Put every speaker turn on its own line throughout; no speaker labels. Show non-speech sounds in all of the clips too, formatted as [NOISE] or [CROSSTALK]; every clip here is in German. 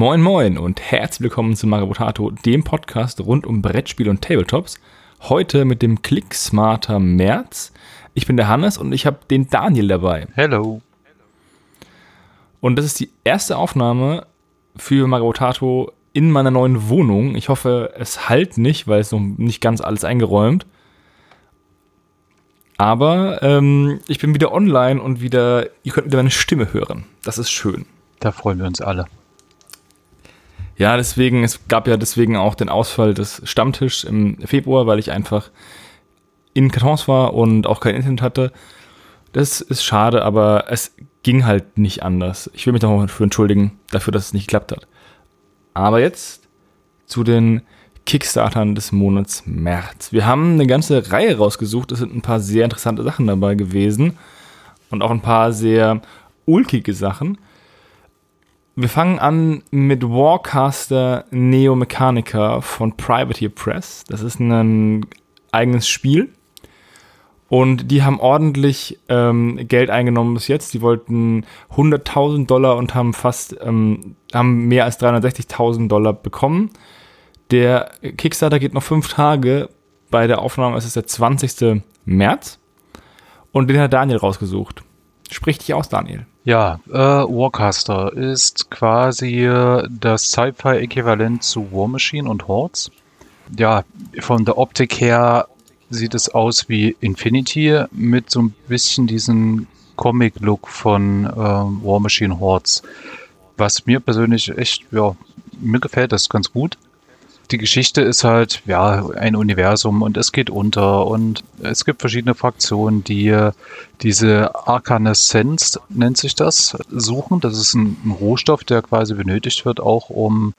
Moin Moin und herzlich willkommen zu Maribotato, dem Podcast rund um Brettspiel und Tabletops. Heute mit dem Click Smarter März. Ich bin der Hannes und ich habe den Daniel dabei.
Hello.
Und das ist die erste Aufnahme für Maribotato in meiner neuen Wohnung. Ich hoffe, es halt nicht, weil es noch nicht ganz alles eingeräumt. Aber ähm, ich bin wieder online und wieder, ihr könnt wieder meine Stimme hören. Das ist schön.
Da freuen wir uns alle.
Ja, deswegen, es gab ja deswegen auch den Ausfall des Stammtischs im Februar, weil ich einfach in Kartons war und auch kein Internet hatte. Das ist schade, aber es ging halt nicht anders. Ich will mich nochmal dafür entschuldigen, dafür, dass es nicht geklappt hat. Aber jetzt zu den Kickstartern des Monats März. Wir haben eine ganze Reihe rausgesucht. Es sind ein paar sehr interessante Sachen dabei gewesen und auch ein paar sehr ulkige Sachen. Wir fangen an mit Warcaster Neo Mechanica von Privateer Press. Das ist ein eigenes Spiel. Und die haben ordentlich ähm, Geld eingenommen bis jetzt. Die wollten 100.000 Dollar und haben fast, ähm, haben mehr als 360.000 Dollar bekommen. Der Kickstarter geht noch fünf Tage. Bei der Aufnahme ist es der 20. März. Und den hat Daniel rausgesucht. Sprich dich aus, Daniel.
Ja, äh, Warcaster ist quasi äh, das Sci-Fi-Äquivalent zu War Machine und Hordes. Ja, von der Optik her sieht es aus wie Infinity mit so ein bisschen diesen Comic-Look von äh, War Machine Hordes. Was mir persönlich echt, ja, mir gefällt das ganz gut. Die Geschichte ist halt, ja, ein Universum und es geht unter und es gibt verschiedene Fraktionen, die diese Arcanescence, nennt sich das, suchen. Das ist ein, ein Rohstoff, der quasi benötigt wird, auch um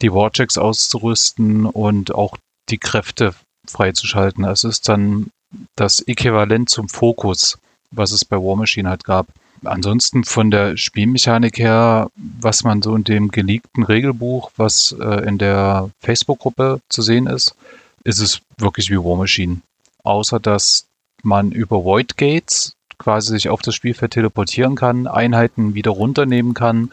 die Warchecks auszurüsten und auch die Kräfte freizuschalten. Es ist dann das Äquivalent zum Fokus, was es bei War Machine halt gab. Ansonsten von der Spielmechanik her, was man so in dem geleakten Regelbuch, was äh, in der Facebook-Gruppe zu sehen ist, ist es wirklich wie War Machine. Außer dass man über Void Gates quasi sich auf das Spielfeld teleportieren kann, Einheiten wieder runternehmen kann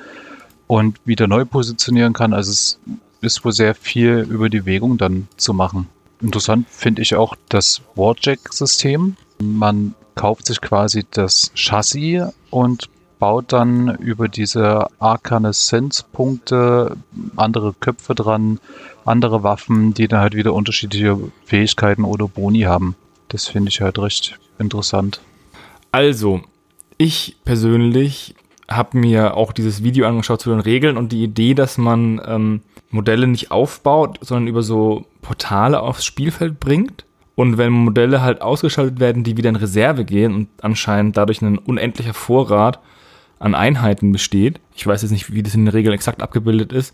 und wieder neu positionieren kann. Also es ist wohl sehr viel über die Bewegung dann zu machen. Interessant finde ich auch das Warjack-System. Man kauft sich quasi das Chassis und baut dann über diese Arcanescence-Punkte andere Köpfe dran, andere Waffen, die dann halt wieder unterschiedliche Fähigkeiten oder Boni haben. Das finde ich halt recht interessant.
Also, ich persönlich habe mir auch dieses Video angeschaut zu den Regeln und die Idee, dass man ähm, Modelle nicht aufbaut, sondern über so Portale aufs Spielfeld bringt. Und wenn Modelle halt ausgeschaltet werden, die wieder in Reserve gehen und anscheinend dadurch ein unendlicher Vorrat an Einheiten besteht, ich weiß jetzt nicht, wie das in der Regel exakt abgebildet ist,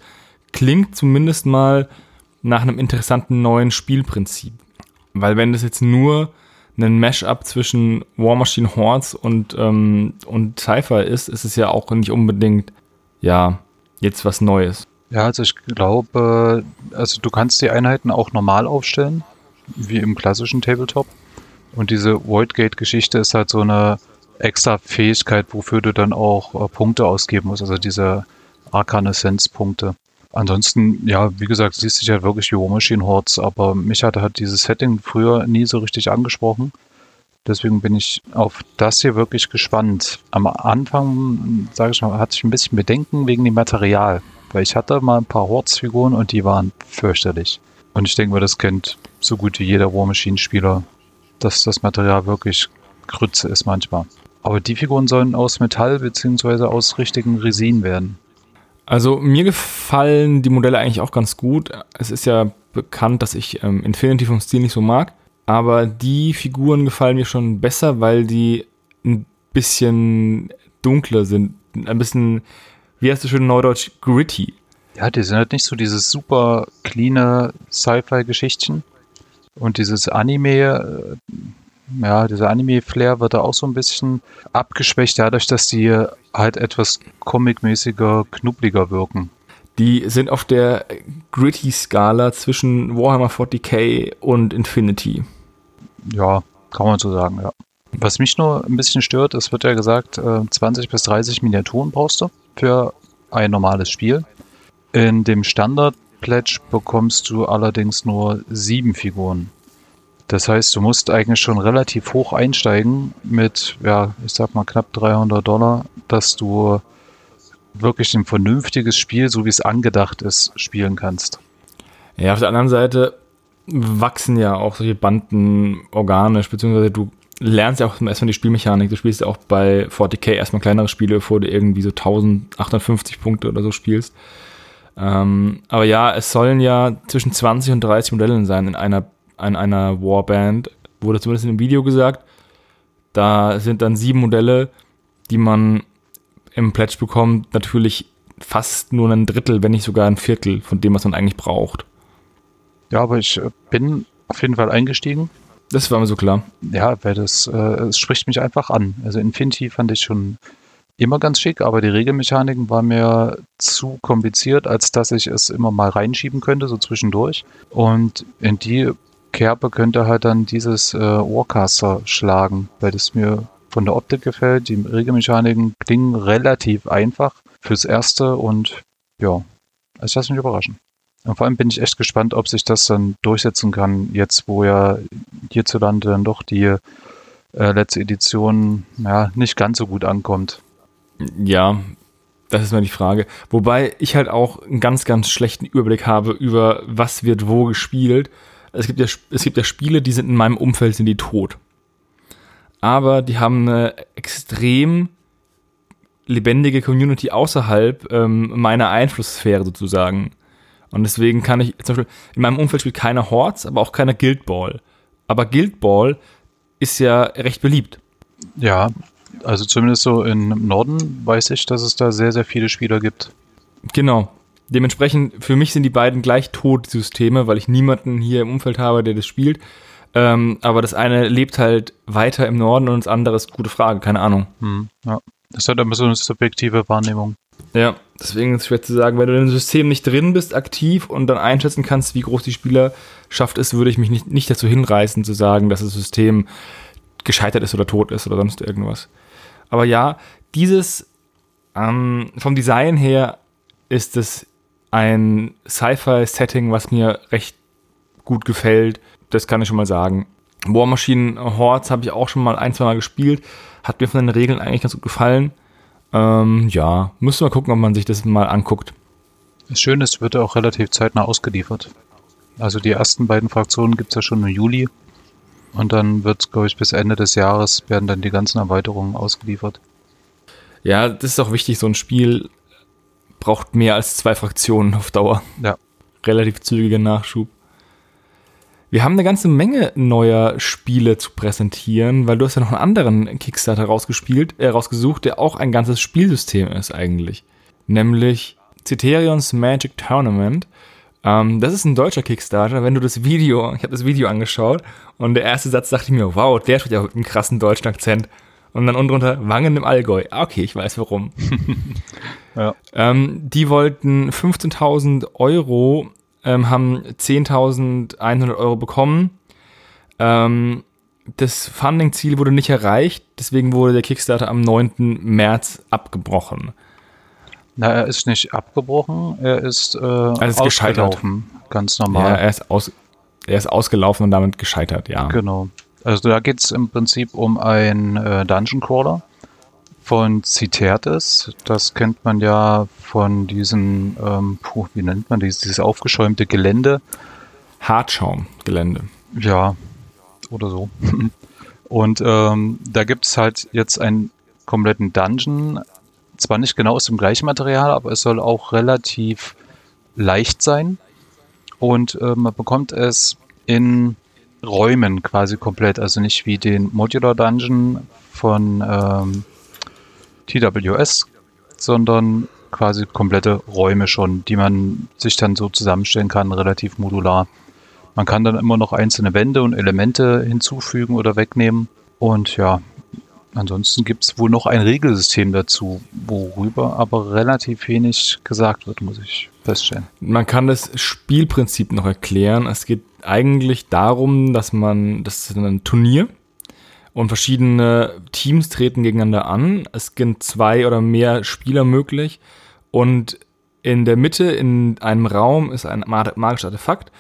klingt zumindest mal nach einem interessanten neuen Spielprinzip. Weil wenn das jetzt nur ein Mashup zwischen War Machine Hordes und, ähm, und Cypher ist, ist es ja auch nicht unbedingt, ja, jetzt was Neues.
Ja, also ich glaube, also du kannst die Einheiten auch normal aufstellen, wie im klassischen Tabletop. Und diese Voidgate-Geschichte ist halt so eine extra Fähigkeit, wofür du dann auch äh, Punkte ausgeben musst, also diese Arcanescence-Punkte. Ansonsten, ja, wie gesagt, siehst du ja wirklich wie War Machine Hordes, aber mich hatte halt dieses Setting früher nie so richtig angesprochen. Deswegen bin ich auf das hier wirklich gespannt. Am Anfang, sage ich mal, hatte ich ein bisschen Bedenken wegen dem Material, weil ich hatte mal ein paar Hordes-Figuren und die waren fürchterlich. Und ich denke mal, das kennt so gut wie jeder War Machine-Spieler, dass das Material wirklich Grütze ist manchmal. Aber die Figuren sollen aus Metall bzw. aus richtigen Resin werden.
Also mir gefallen die Modelle eigentlich auch ganz gut. Es ist ja bekannt, dass ich ähm, Infinity vom Stil nicht so mag. Aber die Figuren gefallen mir schon besser, weil die ein bisschen dunkler sind. Ein bisschen, wie heißt du schön Neudeutsch, gritty.
Ja, die sind halt nicht so dieses super cleane Sci-Fi-Geschichtchen. Und dieses Anime, äh, ja, dieser Anime-Flair wird da auch so ein bisschen abgeschwächt, dadurch, dass die halt etwas comic-mäßiger, knubbeliger wirken.
Die sind auf der Gritty-Skala zwischen Warhammer 40k und Infinity.
Ja, kann man so sagen, ja. Was mich nur ein bisschen stört, es wird ja gesagt, 20 äh, bis 30 Miniaturen brauchst du für ein normales Spiel. In dem Standard-Pledge bekommst du allerdings nur sieben Figuren. Das heißt, du musst eigentlich schon relativ hoch einsteigen mit, ja, ich sag mal knapp 300 Dollar, dass du wirklich ein vernünftiges Spiel, so wie es angedacht ist, spielen kannst.
Ja, auf der anderen Seite wachsen ja auch solche Banden organisch, beziehungsweise du lernst ja auch erstmal die Spielmechanik. Du spielst ja auch bei 40k erstmal kleinere Spiele, bevor du irgendwie so 1850 Punkte oder so spielst. Ähm, aber ja, es sollen ja zwischen 20 und 30 Modelle sein in einer, in einer Warband. Wurde zumindest in dem Video gesagt. Da sind dann sieben Modelle, die man im Pledge bekommt. Natürlich fast nur ein Drittel, wenn nicht sogar ein Viertel von dem, was man eigentlich braucht.
Ja, aber ich äh, bin auf jeden Fall eingestiegen.
Das war mir so klar.
Ja, weil das, äh, es spricht mich einfach an. Also Infinity fand ich schon immer ganz schick, aber die Regelmechaniken waren mir zu kompliziert, als dass ich es immer mal reinschieben könnte, so zwischendurch. Und in die Kerbe könnte halt dann dieses äh, Warcaster schlagen, weil das mir von der Optik gefällt. Die Regelmechaniken klingen relativ einfach fürs Erste und ja, ich lasse mich überraschen. Und vor allem bin ich echt gespannt, ob sich das dann durchsetzen kann, jetzt wo ja hierzulande dann doch die äh, letzte Edition ja, nicht ganz so gut ankommt.
Ja, das ist mal die Frage. Wobei ich halt auch einen ganz, ganz schlechten Überblick habe über, was wird wo gespielt. Es gibt ja, es gibt ja Spiele, die sind in meinem Umfeld, sind die tot. Aber die haben eine extrem lebendige Community außerhalb ähm, meiner Einflusssphäre sozusagen. Und deswegen kann ich, zum Beispiel, in meinem Umfeld spielt keiner Hordes, aber auch keiner Guild Ball. Aber Guild Ball ist ja recht beliebt.
Ja, also zumindest so im Norden weiß ich, dass es da sehr, sehr viele Spieler gibt.
Genau. Dementsprechend, für mich sind die beiden gleich tot, Systeme, weil ich niemanden hier im Umfeld habe, der das spielt. Ähm, aber das eine lebt halt weiter im Norden und das andere ist gute Frage, keine Ahnung.
Hm, ja. Das ist halt immer so eine subjektive Wahrnehmung.
Ja, deswegen ist es schwer zu sagen, wenn du im System nicht drin bist, aktiv und dann einschätzen kannst, wie groß die Spielerschaft ist, würde ich mich nicht, nicht dazu hinreißen, zu sagen, dass das System gescheitert ist oder tot ist oder sonst irgendwas. Aber ja, dieses ähm, vom Design her ist es ein Sci-Fi-Setting, was mir recht gut gefällt. Das kann ich schon mal sagen. War Machine Hordes habe ich auch schon mal ein, zwei Mal gespielt. Hat mir von den Regeln eigentlich ganz gut gefallen. Ähm, ja, müssen wir gucken, ob man sich das mal anguckt.
Das Schöne ist, wird auch relativ zeitnah ausgeliefert. Also die ersten beiden Fraktionen gibt es ja schon im Juli. Und dann wird, glaube ich, bis Ende des Jahres werden dann die ganzen Erweiterungen ausgeliefert.
Ja, das ist auch wichtig. So ein Spiel braucht mehr als zwei Fraktionen auf Dauer.
Ja.
Relativ zügiger Nachschub. Wir haben eine ganze Menge neuer Spiele zu präsentieren, weil du hast ja noch einen anderen Kickstarter rausgespielt, äh, rausgesucht, der auch ein ganzes Spielsystem ist eigentlich. Nämlich Citerions Magic Tournament. Ähm, das ist ein deutscher Kickstarter. Wenn du das Video, ich habe das Video angeschaut und der erste Satz dachte ich mir, wow, der spricht ja mit einem krassen deutschen Akzent. Und dann unten drunter Wangen im Allgäu. Ah, okay, ich weiß warum. [LAUGHS] ja. ähm, die wollten 15.000 Euro ähm, haben 10.100 Euro bekommen. Ähm, das Funding-Ziel wurde nicht erreicht, deswegen wurde der Kickstarter am 9. März abgebrochen.
Na, er ist nicht abgebrochen, er ist, äh,
also ausgelaufen,
ganz normal.
Ja, er ist, aus, er ist ausgelaufen und damit gescheitert, ja.
Genau. Also da geht es im Prinzip um einen äh, Dungeon Crawler von Citertes. Das kennt man ja von diesem, ähm, puh, wie nennt man dieses, dieses aufgeschäumte Gelände?
Hartschaumgelände.
Ja, oder so. [LAUGHS] Und ähm, da gibt es halt jetzt einen kompletten Dungeon. Zwar nicht genau aus dem gleichen Material, aber es soll auch relativ leicht sein. Und äh, man bekommt es in Räumen quasi komplett. Also nicht wie den Modular Dungeon von ähm, TWS, sondern quasi komplette Räume schon, die man sich dann so zusammenstellen kann, relativ modular. Man kann dann immer noch einzelne Wände und Elemente hinzufügen oder wegnehmen. Und ja, ansonsten gibt es wohl noch ein Regelsystem dazu, worüber aber relativ wenig gesagt wird, muss ich feststellen.
Man kann das Spielprinzip noch erklären. Es geht eigentlich darum, dass man, das ist ein Turnier, und verschiedene Teams treten gegeneinander an. Es sind zwei oder mehr Spieler möglich und in der Mitte in einem Raum ist ein magisches Artefakt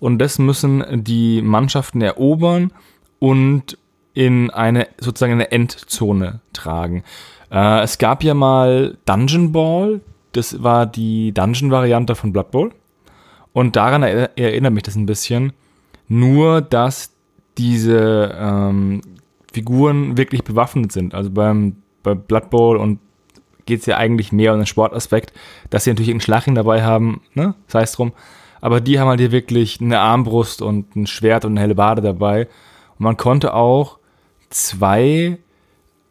und das müssen die Mannschaften erobern und in eine sozusagen eine Endzone tragen. Äh, es gab ja mal Dungeon Ball, das war die Dungeon-Variante von Blood Bowl. Und daran er erinnert mich das ein bisschen. Nur, dass diese ähm, Figuren wirklich bewaffnet sind. Also beim, bei Blood Bowl und geht es ja eigentlich mehr um den Sportaspekt, dass sie natürlich einen Schlachring dabei haben, ne? Sei es drum. Aber die haben halt hier wirklich eine Armbrust und ein Schwert und eine helle Bade dabei. Und man konnte auch zwei,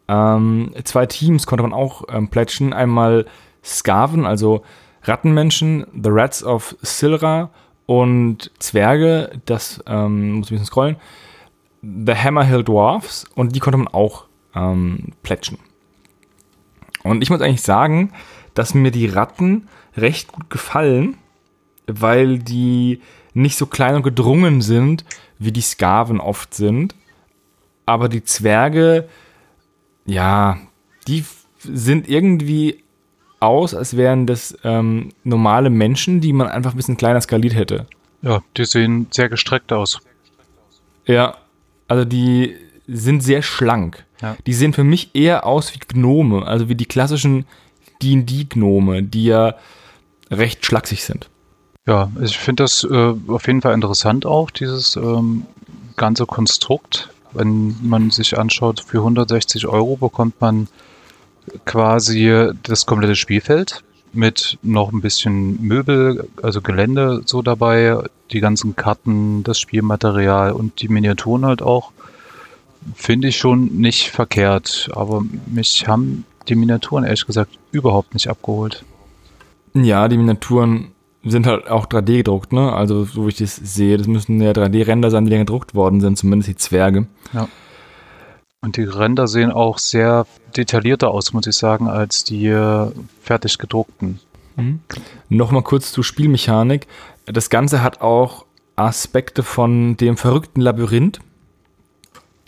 ähm, zwei Teams konnte man auch ähm, plätschen. Einmal Skaven, also Rattenmenschen, The Rats of Silra und Zwerge, das ähm, muss ich ein bisschen scrollen, The Hammerhill Dwarfs und die konnte man auch ähm, plätschen. Und ich muss eigentlich sagen, dass mir die Ratten recht gut gefallen, weil die nicht so klein und gedrungen sind, wie die Skaven oft sind. Aber die Zwerge, ja, die sind irgendwie aus, als wären das ähm, normale Menschen, die man einfach ein bisschen kleiner skaliert hätte.
Ja, die sehen sehr gestreckt aus.
Ja, also die sind sehr schlank. Ja. Die sehen für mich eher aus wie Gnome, also wie die klassischen D&D-Gnome, die ja recht schlaksig sind.
Ja, ich finde das äh, auf jeden Fall interessant auch, dieses ähm, ganze Konstrukt. Wenn man sich anschaut, für 160 Euro bekommt man quasi das komplette Spielfeld mit noch ein bisschen Möbel, also Gelände so dabei, die ganzen Karten, das Spielmaterial und die Miniaturen halt auch. Finde ich schon nicht verkehrt, aber mich haben die Miniaturen ehrlich gesagt überhaupt nicht abgeholt.
Ja, die Miniaturen sind halt auch 3D gedruckt, ne? Also so wie ich das sehe, das müssen ja 3D-Ränder sein, die gedruckt worden sind, zumindest die Zwerge.
Ja. Und die Ränder sehen auch sehr detaillierter aus, muss ich sagen, als die äh, fertig gedruckten.
Mhm. Nochmal kurz zur Spielmechanik. Das Ganze hat auch Aspekte von dem verrückten Labyrinth,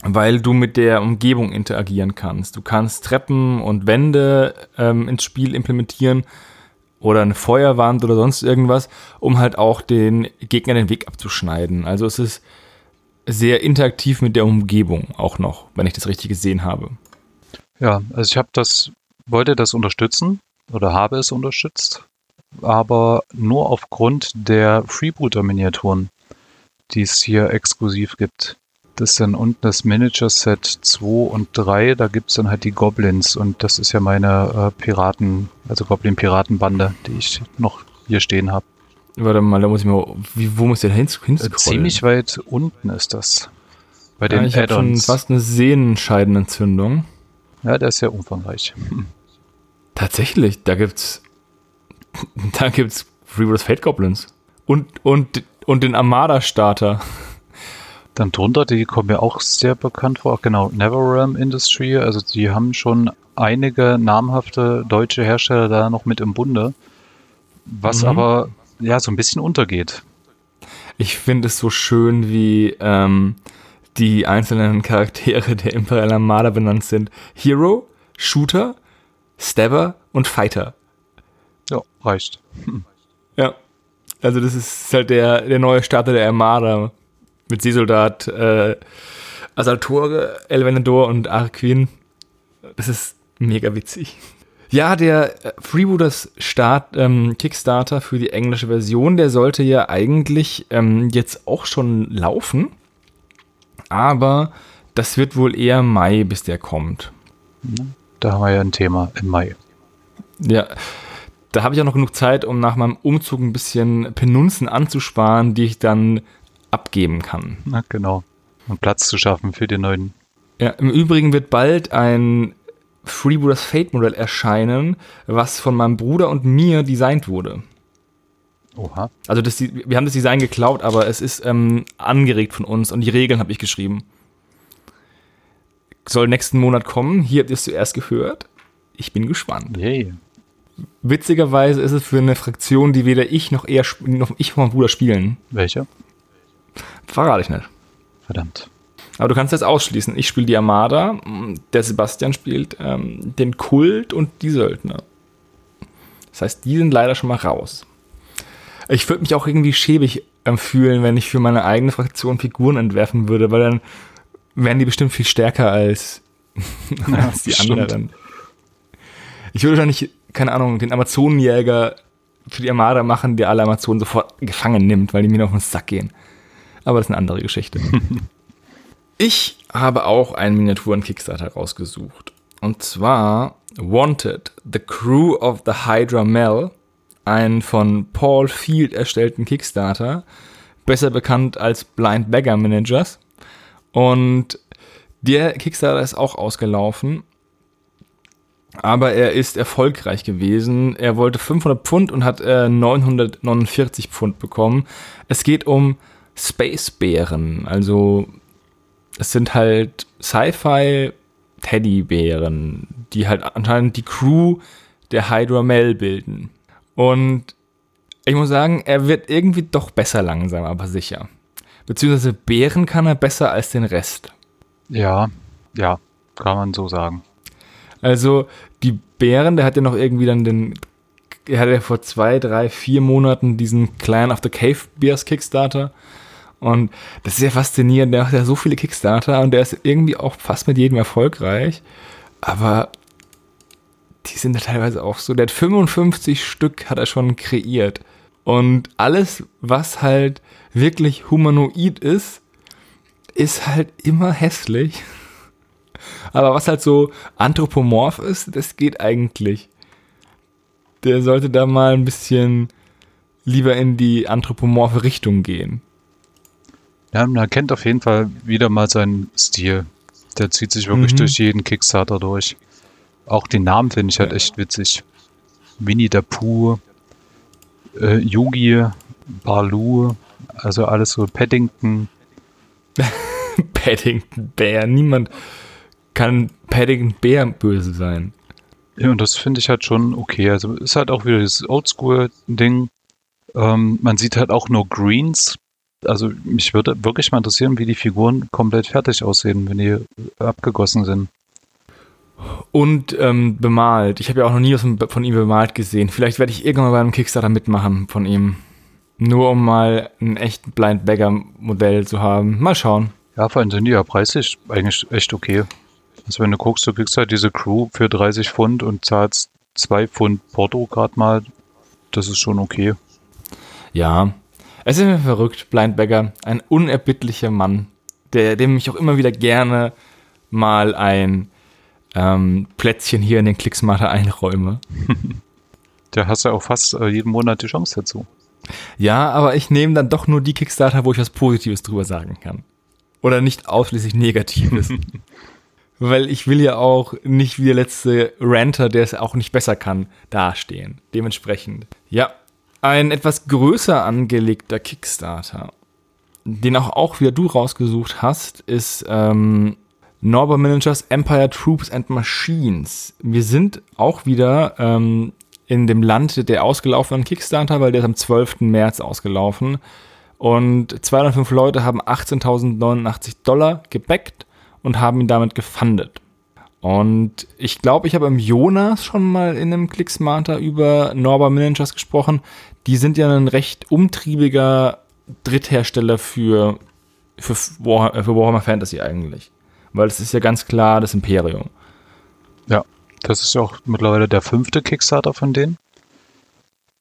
weil du mit der Umgebung interagieren kannst. Du kannst Treppen und Wände ähm, ins Spiel implementieren oder eine Feuerwand oder sonst irgendwas, um halt auch den Gegner den Weg abzuschneiden. Also es ist sehr interaktiv mit der Umgebung auch noch, wenn ich das richtig gesehen habe.
Ja, also ich habe das, wollte das unterstützen oder habe es unterstützt, aber nur aufgrund der Freebooter-Miniaturen, die es hier exklusiv gibt. Das ist dann unten das Manager-Set 2 und 3, da gibt es dann halt die Goblins und das ist ja meine äh, Piraten, also Goblin-Piratenbande, die ich noch hier stehen habe.
Warte mal, da muss ich mal. Wie, wo muss der hin, hinscrollen?
Ziemlich weit unten ist das.
Bei den ja, ich habe schon fast eine Sehnenscheidenentzündung.
Ja, der ist sehr umfangreich. [LAUGHS]
Tatsächlich, da gibt's. [LAUGHS] Da gibt's Reverse Fate Goblins. Und, und, und den Armada-Starter.
Dann drunter, die kommen mir auch sehr bekannt vor. Genau, NeverRealm Industry. Also die haben schon einige namhafte deutsche Hersteller da noch mit im Bunde. Was mhm. aber ja, so ein bisschen untergeht.
Ich finde es so schön, wie ähm, die einzelnen Charaktere der Imperial Armada benannt sind. Hero, Shooter, Stabber und Fighter.
Ja, reicht.
Hm. Ja. Also das ist halt der, der neue Starter der Armada mit Seesoldat, äh, Asaltore, Elvenador und Arquin. Das ist mega witzig. Ja, der Freebooters Start, ähm, Kickstarter für die englische Version, der sollte ja eigentlich ähm, jetzt auch schon laufen. Aber das wird wohl eher Mai, bis der kommt.
Da haben wir ja ein Thema im Mai.
Ja, da habe ich auch noch genug Zeit, um nach meinem Umzug ein bisschen Penunzen anzusparen, die ich dann abgeben kann.
Na genau. Um Platz zu schaffen für den neuen.
Ja, im Übrigen wird bald ein Freebooters Fate Modell erscheinen, was von meinem Bruder und mir designt wurde.
Oha.
Also das, wir haben das Design geklaut, aber es ist ähm, angeregt von uns und die Regeln habe ich geschrieben. Soll nächsten Monat kommen. Hier habt ihr es zuerst gehört. Ich bin gespannt.
Yay.
Witzigerweise ist es für eine Fraktion, die weder ich noch er noch ich noch mein Bruder spielen.
Welche?
Verrate ich nicht.
Verdammt.
Aber du kannst das ausschließen. Ich spiele die Armada, der Sebastian spielt ähm, den Kult und die Söldner. Das heißt, die sind leider schon mal raus. Ich würde mich auch irgendwie schäbig ähm, fühlen, wenn ich für meine eigene Fraktion Figuren entwerfen würde, weil dann wären die bestimmt viel stärker als, [LAUGHS] [LAUGHS] als die anderen. Ich würde nicht, keine Ahnung, den Amazonenjäger für die Armada machen, der alle Amazonen sofort gefangen nimmt, weil die mir auf den Sack gehen. Aber das ist eine andere Geschichte. [LAUGHS] ich habe auch einen Miniaturen-Kickstarter rausgesucht. Und zwar Wanted, The Crew of the Hydra Mel, ein von Paul Field erstellten Kickstarter, besser bekannt als Blind Beggar Managers. Und der Kickstarter ist auch ausgelaufen aber er ist erfolgreich gewesen. Er wollte 500 Pfund und hat äh, 949 Pfund bekommen. Es geht um Space-Bären. Also es sind halt Sci-Fi-Teddybären, die halt anscheinend die Crew der Hydra Mel bilden. Und ich muss sagen, er wird irgendwie doch besser langsam, aber sicher. Beziehungsweise Bären kann er besser als den Rest.
Ja, ja, kann man so sagen.
Also die Bären, der hat ja noch irgendwie dann den, er hatte ja vor zwei, drei, vier Monaten diesen Clan of the Cave Bears Kickstarter. Und das ist ja faszinierend, der macht ja so viele Kickstarter und der ist irgendwie auch fast mit jedem erfolgreich. Aber die sind ja teilweise auch so. Der hat 55 Stück hat er schon kreiert. Und alles, was halt wirklich humanoid ist, ist halt immer hässlich. [LAUGHS] Aber was halt so anthropomorph ist, das geht eigentlich. Der sollte da mal ein bisschen lieber in die anthropomorphe Richtung gehen.
Ja, man erkennt auf jeden Fall wieder mal seinen Stil. Der zieht sich wirklich mhm. durch jeden Kickstarter durch. Auch den Namen finde ich halt echt witzig. Winnie der Pooh, äh, Yugi, Baloo, also alles so Paddington. [LAUGHS]
Paddington Bär, niemand kann Paddington Bär böse sein.
Ja, und das finde ich halt schon okay. Also ist halt auch wieder das Oldschool-Ding. Ähm, man sieht halt auch nur Greens. Also mich würde wirklich mal interessieren, wie die Figuren komplett fertig aussehen, wenn die abgegossen sind.
Und ähm, bemalt. Ich habe ja auch noch nie was von ihm bemalt gesehen. Vielleicht werde ich irgendwann mal bei einem Kickstarter mitmachen von ihm. Nur um mal ein echt Blind Bagger Modell zu haben. Mal schauen.
Ja, vor allem sind die ja preislich eigentlich echt okay. Also wenn du guckst, du kriegst halt diese Crew für 30 Pfund und zahlst 2 Pfund Porto gerade mal. Das ist schon okay.
Ja, es ist mir verrückt, Blindbagger, ein unerbittlicher Mann, der, dem ich auch immer wieder gerne mal ein ähm, Plätzchen hier in den Klicksmatter einräume. [LAUGHS]
Der hast ja auch fast äh, jeden Monat die Chance dazu.
Ja, aber ich nehme dann doch nur die Kickstarter, wo ich was Positives drüber sagen kann. Oder nicht ausschließlich Negatives. [LAUGHS] weil ich will ja auch nicht wie der letzte Ranter, der es auch nicht besser kann, dastehen. Dementsprechend. Ja, ein etwas größer angelegter Kickstarter, den auch, auch wieder du rausgesucht hast, ist ähm, Norbert Managers Empire Troops and Machines. Wir sind auch wieder ähm, in dem Land der ausgelaufenen Kickstarter, weil der ist am 12. März ausgelaufen. Und 205 Leute haben 18.089 Dollar gebackt und haben ihn damit gefundet. Und ich glaube, ich habe im Jonas schon mal in einem Clicksmarter über Norbert Managers gesprochen. Die sind ja ein recht umtriebiger Dritthersteller für, für, Warhammer, für Warhammer Fantasy eigentlich. Weil es ist ja ganz klar das Imperium.
Ja, das ist ja auch mittlerweile der fünfte Kickstarter von denen.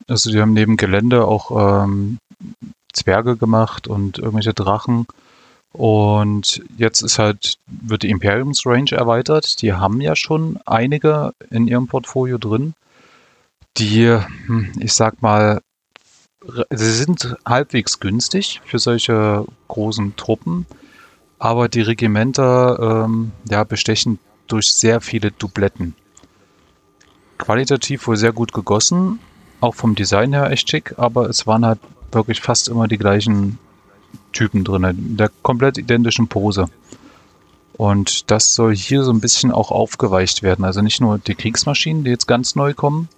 Also die haben neben Gelände auch ähm, Zwerge gemacht und irgendwelche Drachen und jetzt ist halt, wird die Imperiums Range erweitert. Die haben ja schon einige in ihrem Portfolio drin. Die, hm, ich sag mal, sie sind halbwegs günstig für solche großen Truppen, aber die Regimenter ähm, ja, bestechen durch sehr viele Dubletten. Qualitativ wohl sehr gut gegossen, auch vom Design her echt schick, aber es waren halt wirklich fast immer die gleichen Typen drin, in der komplett identischen Pose. Und das soll hier so ein bisschen auch aufgeweicht werden. Also nicht nur die Kriegsmaschinen, die jetzt ganz neu kommen,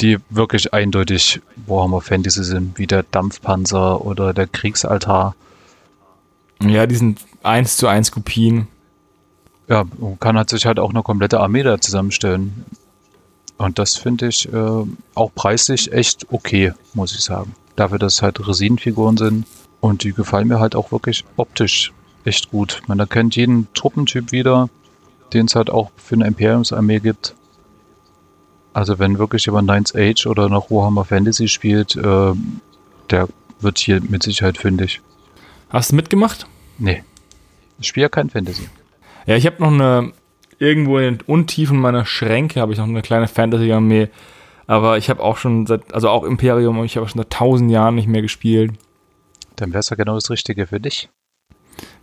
die wirklich eindeutig Warhammer Fantasy sind, wie der Dampfpanzer oder der Kriegsaltar.
Ja, die sind eins zu eins Kopien.
Ja, man kann halt sich halt auch eine komplette Armee da zusammenstellen. Und das finde ich äh, auch preislich echt okay, muss ich sagen. Dafür, dass es halt Resinenfiguren sind. Und die gefallen mir halt auch wirklich optisch echt gut. Man erkennt jeden Truppentyp wieder, den es halt auch für eine Imperiumsarmee gibt. Also wenn wirklich jemand Ninth Age oder noch Warhammer Fantasy spielt, äh, der wird hier mit Sicherheit fündig.
Hast du mitgemacht?
Nee. Ich spiele ja kein Fantasy.
Ja, ich habe noch eine, irgendwo in den Untiefen meiner Schränke habe ich noch eine kleine Fantasy-Armee. Aber ich habe auch schon seit, also auch Imperium, ich habe schon seit tausend Jahren nicht mehr gespielt.
Dann wäre es ja genau das Richtige für dich.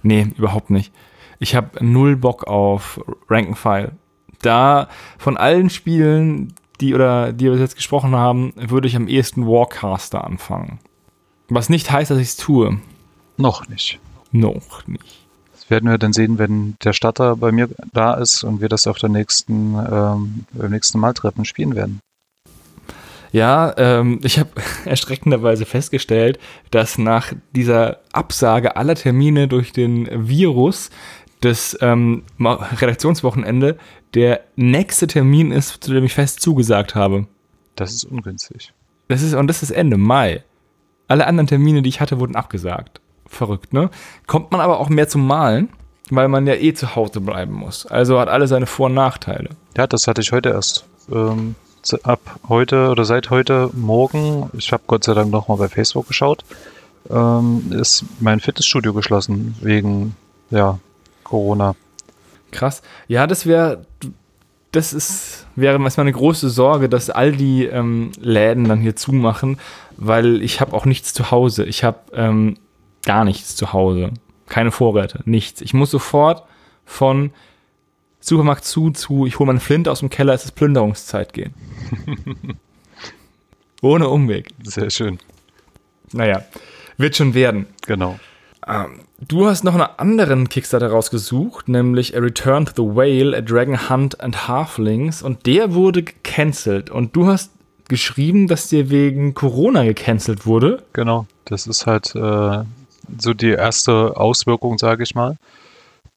Nee, überhaupt nicht. Ich habe null Bock auf Rank and File. Da von allen Spielen, die oder die wir jetzt gesprochen haben, würde ich am ehesten Warcaster anfangen. Was nicht heißt, dass ich es tue.
Noch nicht.
Noch nicht.
Das werden wir dann sehen, wenn der Starter bei mir da ist und wir das auf der nächsten, ähm, beim nächsten Maltreppen spielen werden.
Ja, ähm, ich habe [LAUGHS] erschreckenderweise festgestellt, dass nach dieser Absage aller Termine durch den Virus das ähm, Redaktionswochenende der nächste Termin ist, zu dem ich fest zugesagt habe.
Das ist ungünstig.
Das ist, und das ist Ende Mai. Alle anderen Termine, die ich hatte, wurden abgesagt. Verrückt, ne? Kommt man aber auch mehr zum Malen, weil man ja eh zu Hause bleiben muss. Also hat alle seine Vor- und Nachteile.
Ja, das hatte ich heute erst. Ähm, ab heute oder seit heute Morgen, ich habe Gott sei Dank nochmal bei Facebook geschaut, ähm, ist mein Fitnessstudio geschlossen wegen ja, Corona.
Krass. Ja, das wäre, das ist, wäre manchmal eine große Sorge, dass all die ähm, Läden dann hier zumachen, weil ich habe auch nichts zu Hause. Ich habe ähm, gar nichts zu Hause. Keine Vorräte, nichts. Ich muss sofort von Supermarkt zu zu, ich hole meine Flinte aus dem Keller, es ist Plünderungszeit gehen. [LAUGHS] Ohne Umweg.
Sehr schön.
Naja, wird schon werden.
Genau.
Ähm, du hast noch einen anderen Kickstarter rausgesucht, nämlich A Return to the Whale, A Dragon Hunt and Halflings. Und der wurde gecancelt. Und du hast geschrieben, dass der wegen Corona gecancelt wurde.
Genau. Das ist halt äh, so die erste Auswirkung, sage ich mal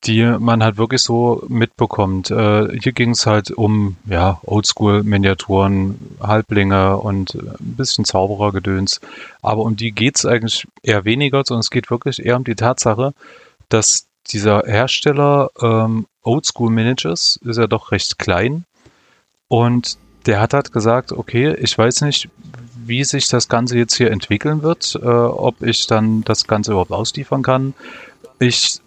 die man halt wirklich so mitbekommt. Äh, hier ging es halt um ja, Oldschool-Miniaturen, Halblinge und ein bisschen Zauberergedöns. Aber um die geht es eigentlich eher weniger, sondern es geht wirklich eher um die Tatsache, dass dieser Hersteller ähm, Oldschool Miniatures ist ja doch recht klein und der hat halt gesagt, okay, ich weiß nicht, wie sich das Ganze jetzt hier entwickeln wird, äh, ob ich dann das Ganze überhaupt ausliefern kann. Ich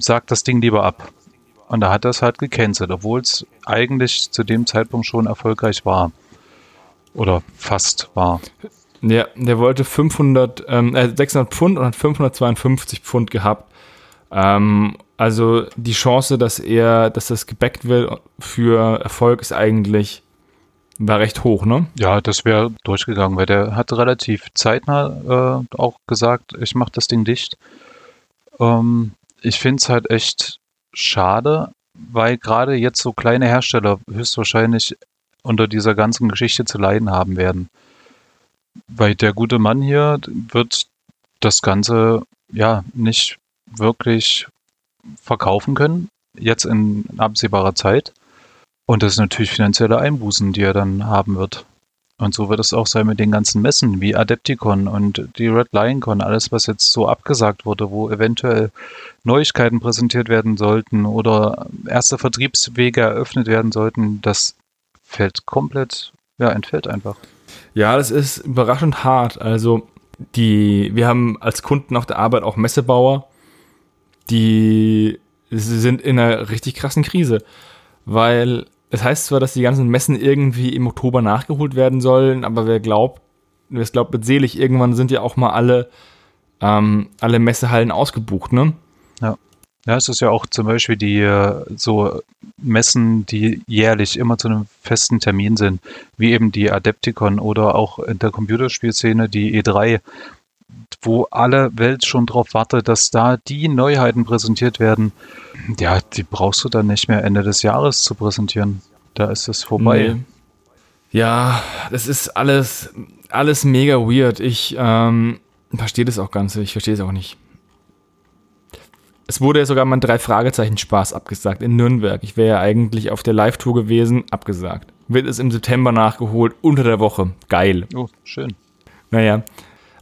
sagt das Ding lieber ab. Und da hat es halt gecancelt, obwohl es eigentlich zu dem Zeitpunkt schon erfolgreich war. Oder fast war.
Ja, der wollte 500, ähm, äh, 600 Pfund und hat 552 Pfund gehabt. Ähm, also die Chance, dass er, dass das gebackt wird für Erfolg ist eigentlich, war recht hoch, ne?
Ja, das wäre durchgegangen, weil der hat relativ zeitnah äh, auch gesagt, ich mache das Ding dicht. Ähm, ich finde es halt echt schade, weil gerade jetzt so kleine Hersteller höchstwahrscheinlich unter dieser ganzen Geschichte zu leiden haben werden. Weil der gute Mann hier wird das Ganze ja nicht wirklich verkaufen können, jetzt in absehbarer Zeit. Und das ist natürlich finanzielle Einbußen, die er dann haben wird. Und so wird es auch sein mit den ganzen Messen wie Adepticon und die Red Lion Con, alles was jetzt so abgesagt wurde, wo eventuell Neuigkeiten präsentiert werden sollten oder erste Vertriebswege eröffnet werden sollten, das fällt komplett, ja, entfällt einfach.
Ja, das ist überraschend hart. Also die, wir haben als Kunden auf der Arbeit auch Messebauer, die sind in einer richtig krassen Krise, weil es heißt zwar, dass die ganzen Messen irgendwie im Oktober nachgeholt werden sollen, aber wer glaubt, wer es glaubt, wird selig. Irgendwann sind ja auch mal alle, ähm, alle Messehallen ausgebucht, ne?
Ja. Ja, es ist ja auch zum Beispiel die äh, so Messen, die jährlich immer zu einem festen Termin sind, wie eben die Adepticon oder auch in der Computerspielszene die E3, wo alle Welt schon drauf wartet, dass da die Neuheiten präsentiert werden. Ja, die brauchst du dann nicht mehr Ende des Jahres zu präsentieren. Da ist es vorbei. Nee.
Ja, das ist alles, alles mega weird. Ich ähm, verstehe das auch ganz, ich verstehe es auch nicht. Es wurde ja sogar mal ein Drei-Fragezeichen-Spaß abgesagt in Nürnberg. Ich wäre ja eigentlich auf der Live-Tour gewesen, abgesagt. wird es im September nachgeholt, unter der Woche. Geil.
Oh, schön.
Naja,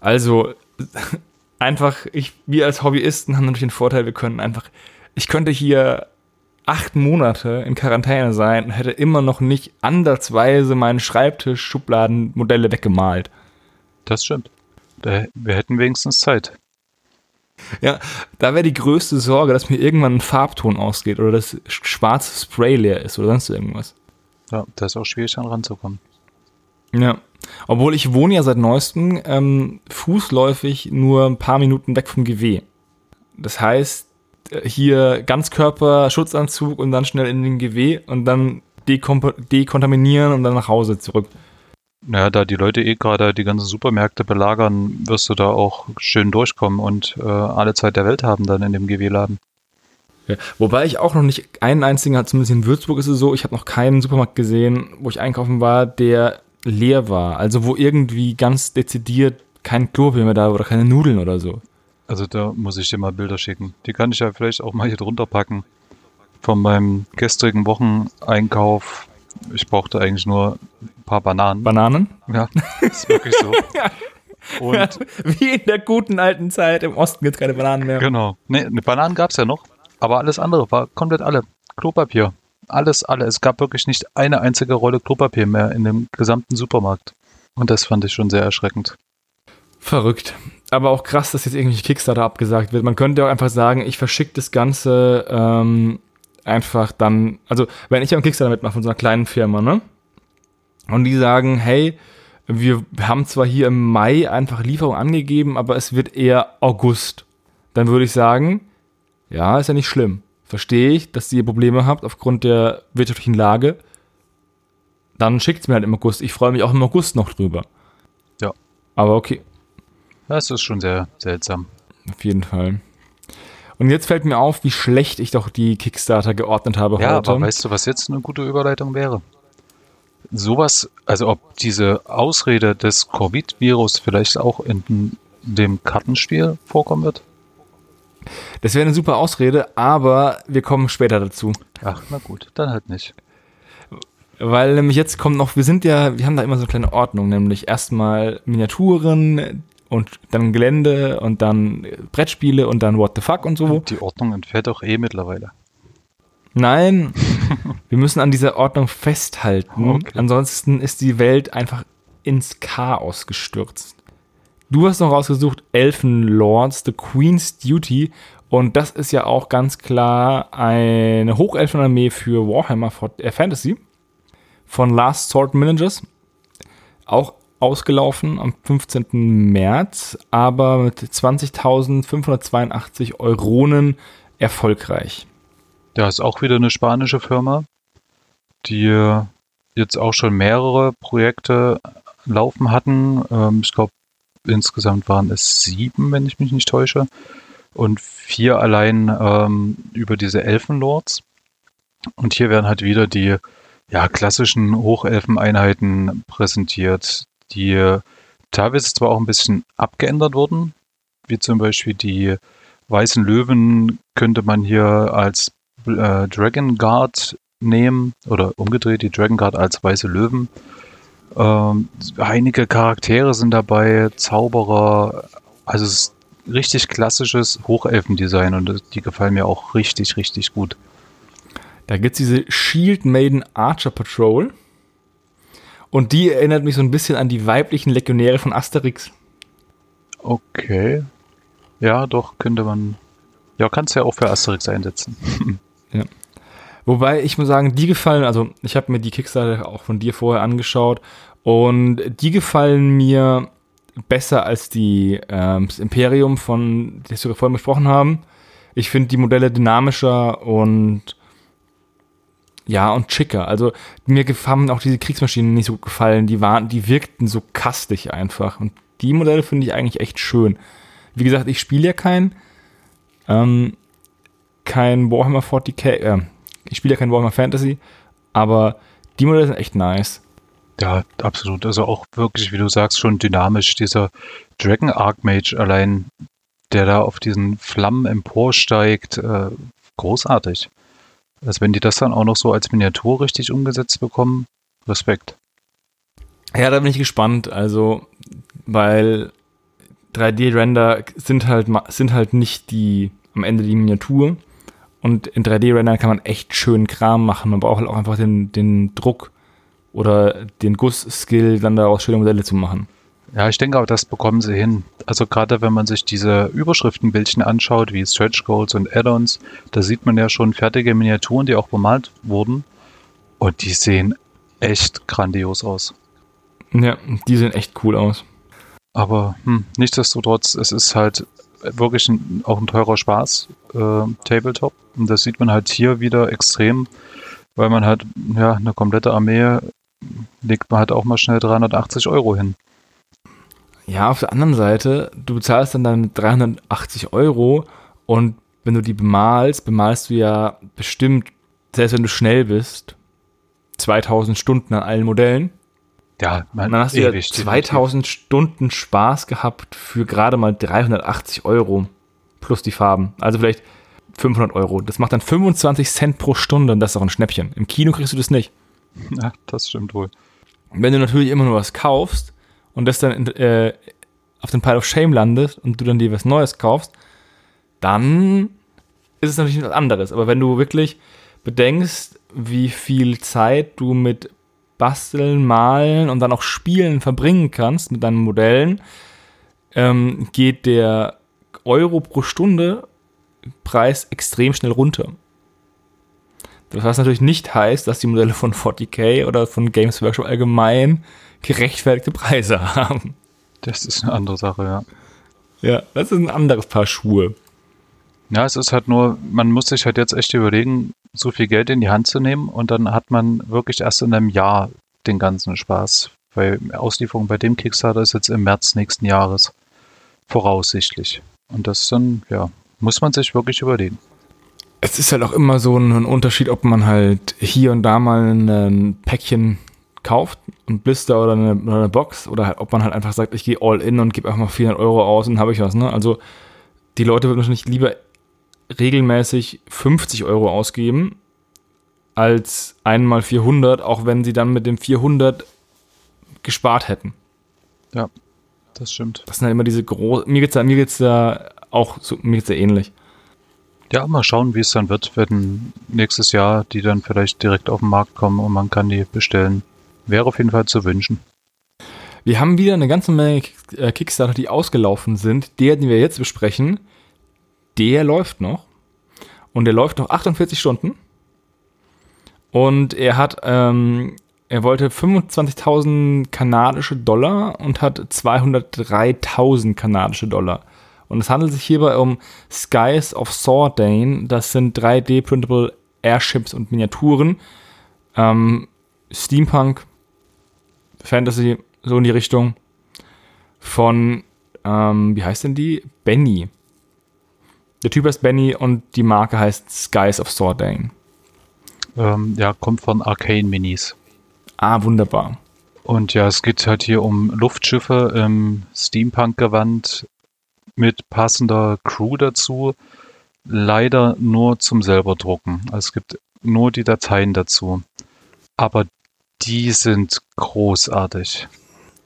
also [LAUGHS] einfach, ich, wir als Hobbyisten haben natürlich den Vorteil, wir können einfach, ich könnte hier acht Monate in Quarantäne sein und hätte immer noch nicht ansatzweise meinen Schreibtisch, Schubladen, Modelle weggemalt.
Das stimmt. Wir hätten wenigstens Zeit.
Ja, da wäre die größte Sorge, dass mir irgendwann ein Farbton ausgeht oder das schwarze Spray leer ist oder sonst irgendwas.
Ja, da ist auch schwierig, dann ranzukommen.
Ja. Obwohl ich wohne ja seit neuestem ähm, fußläufig nur ein paar Minuten weg vom GW. Das heißt, äh, hier Ganzkörper, Schutzanzug und dann schnell in den GW und dann dekontaminieren und dann nach Hause zurück.
Naja, da die Leute eh gerade die ganzen Supermärkte belagern, wirst du da auch schön durchkommen und äh, alle Zeit der Welt haben dann in dem GW-Laden.
Ja, wobei ich auch noch nicht einen einzigen zumindest in Würzburg ist es so, ich habe noch keinen Supermarkt gesehen, wo ich einkaufen war, der leer war. Also wo irgendwie ganz dezidiert kein Klopapier mehr da war oder keine Nudeln oder so.
Also da muss ich dir mal Bilder schicken. Die kann ich ja vielleicht auch mal hier drunter packen. Von meinem gestrigen Wocheneinkauf. Ich brauchte eigentlich nur ein paar Bananen.
Bananen?
Ja, ist wirklich so. [LAUGHS]
Und Wie in der guten alten Zeit, im Osten gibt es keine Bananen mehr.
Genau. Nee, eine Bananen gab es ja noch, aber alles andere war komplett alle. Klopapier. Alles, alle. Es gab wirklich nicht eine einzige Rolle Klopapier mehr in dem gesamten Supermarkt. Und das fand ich schon sehr erschreckend.
Verrückt. Aber auch krass, dass jetzt irgendwie Kickstarter abgesagt wird. Man könnte auch einfach sagen, ich verschicke das Ganze ähm, einfach dann. Also, wenn ich einen Kickstarter mitmache von so einer kleinen Firma, ne? Und die sagen, hey, wir haben zwar hier im Mai einfach Lieferung angegeben, aber es wird eher August. Dann würde ich sagen, ja, ist ja nicht schlimm verstehe ich, dass ihr Probleme habt aufgrund der wirtschaftlichen Lage. Dann schickt es mir halt im August. Ich freue mich auch im August noch drüber.
Ja.
Aber okay.
Das ist schon sehr seltsam.
Auf jeden Fall. Und jetzt fällt mir auf, wie schlecht ich doch die Kickstarter geordnet habe
ja, heute. Ja, aber weißt du, was jetzt eine gute Überleitung wäre? Sowas, also ob diese Ausrede des Covid-Virus vielleicht auch in dem Kartenspiel vorkommen wird?
Das wäre eine super Ausrede, aber wir kommen später dazu.
Ach, na gut, dann halt nicht.
Weil nämlich jetzt kommt noch, wir sind ja, wir haben da immer so eine kleine Ordnung, nämlich erstmal Miniaturen und dann Gelände und dann Brettspiele und dann What the fuck und so.
Die Ordnung entfällt auch eh mittlerweile.
Nein, [LAUGHS] wir müssen an dieser Ordnung festhalten. Okay. Ansonsten ist die Welt einfach ins Chaos gestürzt. Du hast noch rausgesucht Elfenlords, The Queen's Duty. Und das ist ja auch ganz klar eine Hochelfenarmee für Warhammer äh, Fantasy von Last Sword Managers. Auch ausgelaufen am 15. März, aber mit 20.582 Euronen erfolgreich.
Da ist auch wieder eine spanische Firma, die jetzt auch schon mehrere Projekte laufen hatten. Ähm, ich glaube, insgesamt waren es sieben, wenn ich mich nicht täusche. Und vier allein ähm, über diese Elfenlords. Und hier werden halt wieder die ja, klassischen Hochelfeneinheiten präsentiert, die teilweise zwar auch ein bisschen abgeändert wurden, wie zum Beispiel die weißen Löwen könnte man hier als äh, Dragon Guard nehmen oder umgedreht die Dragon Guard als weiße Löwen ähm, einige Charaktere sind dabei, Zauberer, also es ist richtig klassisches Hochelfendesign und die gefallen mir auch richtig, richtig gut.
Da gibt es diese Shield Maiden Archer Patrol. Und die erinnert mich so ein bisschen an die weiblichen Legionäre von Asterix.
Okay. Ja, doch, könnte man. Ja, kannst ja auch für Asterix einsetzen.
ja. [LAUGHS] Wobei ich muss sagen, die gefallen, also ich habe mir die Kickstarter auch von dir vorher angeschaut und die gefallen mir besser als die ähm, das Imperium, von das wir vorhin besprochen haben. Ich finde die Modelle dynamischer und ja, und schicker. Also mir haben auch diese Kriegsmaschinen nicht so gut gefallen. Die waren, die wirkten so kastig einfach. Und die Modelle finde ich eigentlich echt schön. Wie gesagt, ich spiele ja kein, ähm, kein Warhammer 40k, äh, ich spiele ja kein Warhammer Fantasy, aber die Modelle sind echt nice.
Ja, absolut. Also auch wirklich, wie du sagst, schon dynamisch. Dieser Dragon Archmage allein, der da auf diesen Flammen emporsteigt, äh, großartig. Also wenn die das dann auch noch so als Miniatur richtig umgesetzt bekommen, Respekt.
Ja, da bin ich gespannt. Also, weil 3D-Render sind halt, sind halt nicht die am Ende die Miniatur. Und in 3D-Render kann man echt schön Kram machen. Man braucht halt auch einfach den, den Druck oder den Guss-Skill, dann daraus schöne Modelle zu machen.
Ja, ich denke auch, das bekommen sie hin. Also gerade wenn man sich diese Überschriftenbildchen anschaut, wie Stretch Goals und Add-ons, da sieht man ja schon fertige Miniaturen, die auch bemalt wurden. Und die sehen echt grandios aus.
Ja, die sehen echt cool aus.
Aber hm, nichtsdestotrotz, es ist halt wirklich ein, auch ein teurer Spaß, äh, Tabletop. Und das sieht man halt hier wieder extrem, weil man halt, ja, eine komplette Armee legt man halt auch mal schnell 380 Euro hin.
Ja, auf der anderen Seite, du bezahlst dann dann 380 Euro und wenn du die bemalst, bemalst du ja bestimmt, selbst wenn du schnell bist, 2000 Stunden an allen Modellen.
Ja,
man dann hast du ja 2000 definitiv. Stunden Spaß gehabt für gerade mal 380 Euro plus die Farben. Also vielleicht 500 Euro. Das macht dann 25 Cent pro Stunde und das ist auch ein Schnäppchen. Im Kino kriegst du das nicht. [LAUGHS]
Ja, das stimmt wohl.
Wenn du natürlich immer nur was kaufst und das dann äh, auf den Pile of Shame landet und du dann dir was Neues kaufst, dann ist es natürlich was anderes. Aber wenn du wirklich bedenkst, wie viel Zeit du mit Basteln, Malen und dann auch Spielen verbringen kannst mit deinen Modellen, ähm, geht der Euro pro Stunde Preis extrem schnell runter. Was natürlich nicht heißt, dass die Modelle von 40k oder von Games Workshop allgemein gerechtfertigte Preise [LAUGHS] haben.
Das ist eine andere Sache, ja.
Ja, das ist ein anderes Paar Schuhe.
Ja, es ist halt nur, man muss sich halt jetzt echt überlegen, so viel Geld in die Hand zu nehmen und dann hat man wirklich erst in einem Jahr den ganzen Spaß. Weil Auslieferung bei dem Kickstarter ist jetzt im März nächsten Jahres. Voraussichtlich. Und das dann, ja, muss man sich wirklich überlegen.
Es ist halt auch immer so ein Unterschied, ob man halt hier und da mal ein Päckchen kauft, ein Blister oder eine, oder eine Box, oder halt, ob man halt einfach sagt, ich gehe all in und gebe einfach mal 400 Euro aus und habe ich was. Ne? Also die Leute würden wahrscheinlich lieber regelmäßig 50 Euro ausgeben, als einmal 400, auch wenn sie dann mit dem 400 gespart hätten.
Ja, das stimmt.
Das sind halt immer diese großen. Mir geht's da, mir geht's da auch so, mir geht's da ähnlich.
Ja, mal schauen, wie es dann wird, wenn nächstes Jahr die dann vielleicht direkt auf den Markt kommen und man kann die bestellen. Wäre auf jeden Fall zu wünschen.
Wir haben wieder eine ganze Menge äh, Kickstarter, die ausgelaufen sind. Der, den wir jetzt besprechen, der läuft noch. Und der läuft noch 48 Stunden. Und er hat, ähm, er wollte 25.000 kanadische Dollar und hat 203.000 kanadische Dollar. Und es handelt sich hierbei um Skies of Sordane. Das sind 3D-printable Airships und Miniaturen. Ähm, Steampunk, Fantasy, so in die Richtung. Von, ähm, wie heißt denn die? Benny. Der Typ heißt Benny und die Marke heißt Skies of Sordane.
Ähm, ja, kommt von Arcane Minis.
Ah, wunderbar.
Und ja, es geht halt hier um Luftschiffe im Steampunk-Gewand mit passender Crew dazu. Leider nur zum selber drucken. Also es gibt nur die Dateien dazu. Aber die sind großartig.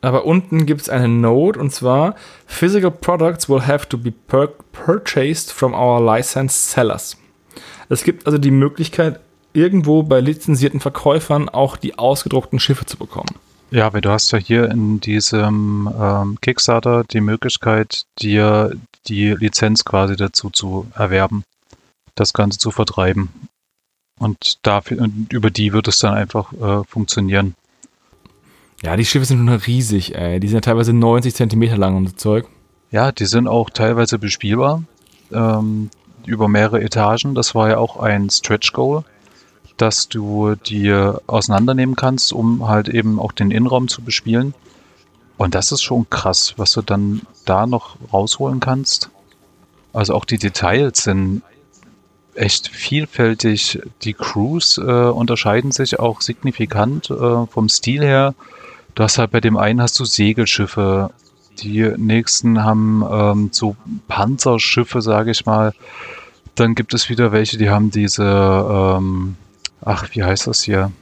Aber unten gibt es eine Note und zwar: Physical products will have to be pur purchased from our licensed sellers. Es gibt also die Möglichkeit, irgendwo bei lizenzierten Verkäufern auch die ausgedruckten Schiffe zu bekommen.
Ja, weil du hast ja hier in diesem ähm, Kickstarter die Möglichkeit, dir die Lizenz quasi dazu zu erwerben, das Ganze zu vertreiben. Und dafür, und über die wird es dann einfach äh, funktionieren.
Ja, die Schiffe sind schon riesig, ey. Die sind ja teilweise 90 Zentimeter lang und so Zeug.
Ja, die sind auch teilweise bespielbar. Ähm, über mehrere Etagen. Das war ja auch ein Stretch Goal, dass du die auseinandernehmen kannst, um halt eben auch den Innenraum zu bespielen. Und das ist schon krass, was du dann da noch rausholen kannst. Also auch die Details sind echt vielfältig. Die Crews äh, unterscheiden sich auch signifikant äh, vom Stil her. Du hast halt bei dem einen hast du Segelschiffe, die nächsten haben ähm, so Panzerschiffe, sage ich mal. Dann gibt es wieder welche, die haben diese, ähm, ach, wie heißt das hier?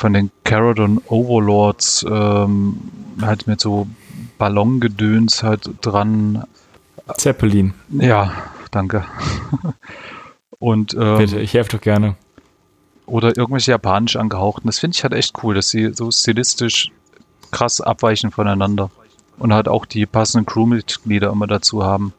von den Caradon Overlords ähm, halt mit so Ballongedöns halt dran.
Zeppelin.
Ja, danke. [LAUGHS] Und ähm,
Bitte, ich helfe doch gerne.
oder irgendwelche japanisch angehauchten. Das finde ich halt echt cool, dass sie so stilistisch krass abweichen voneinander. Und halt auch die passenden Crewmitglieder immer dazu haben.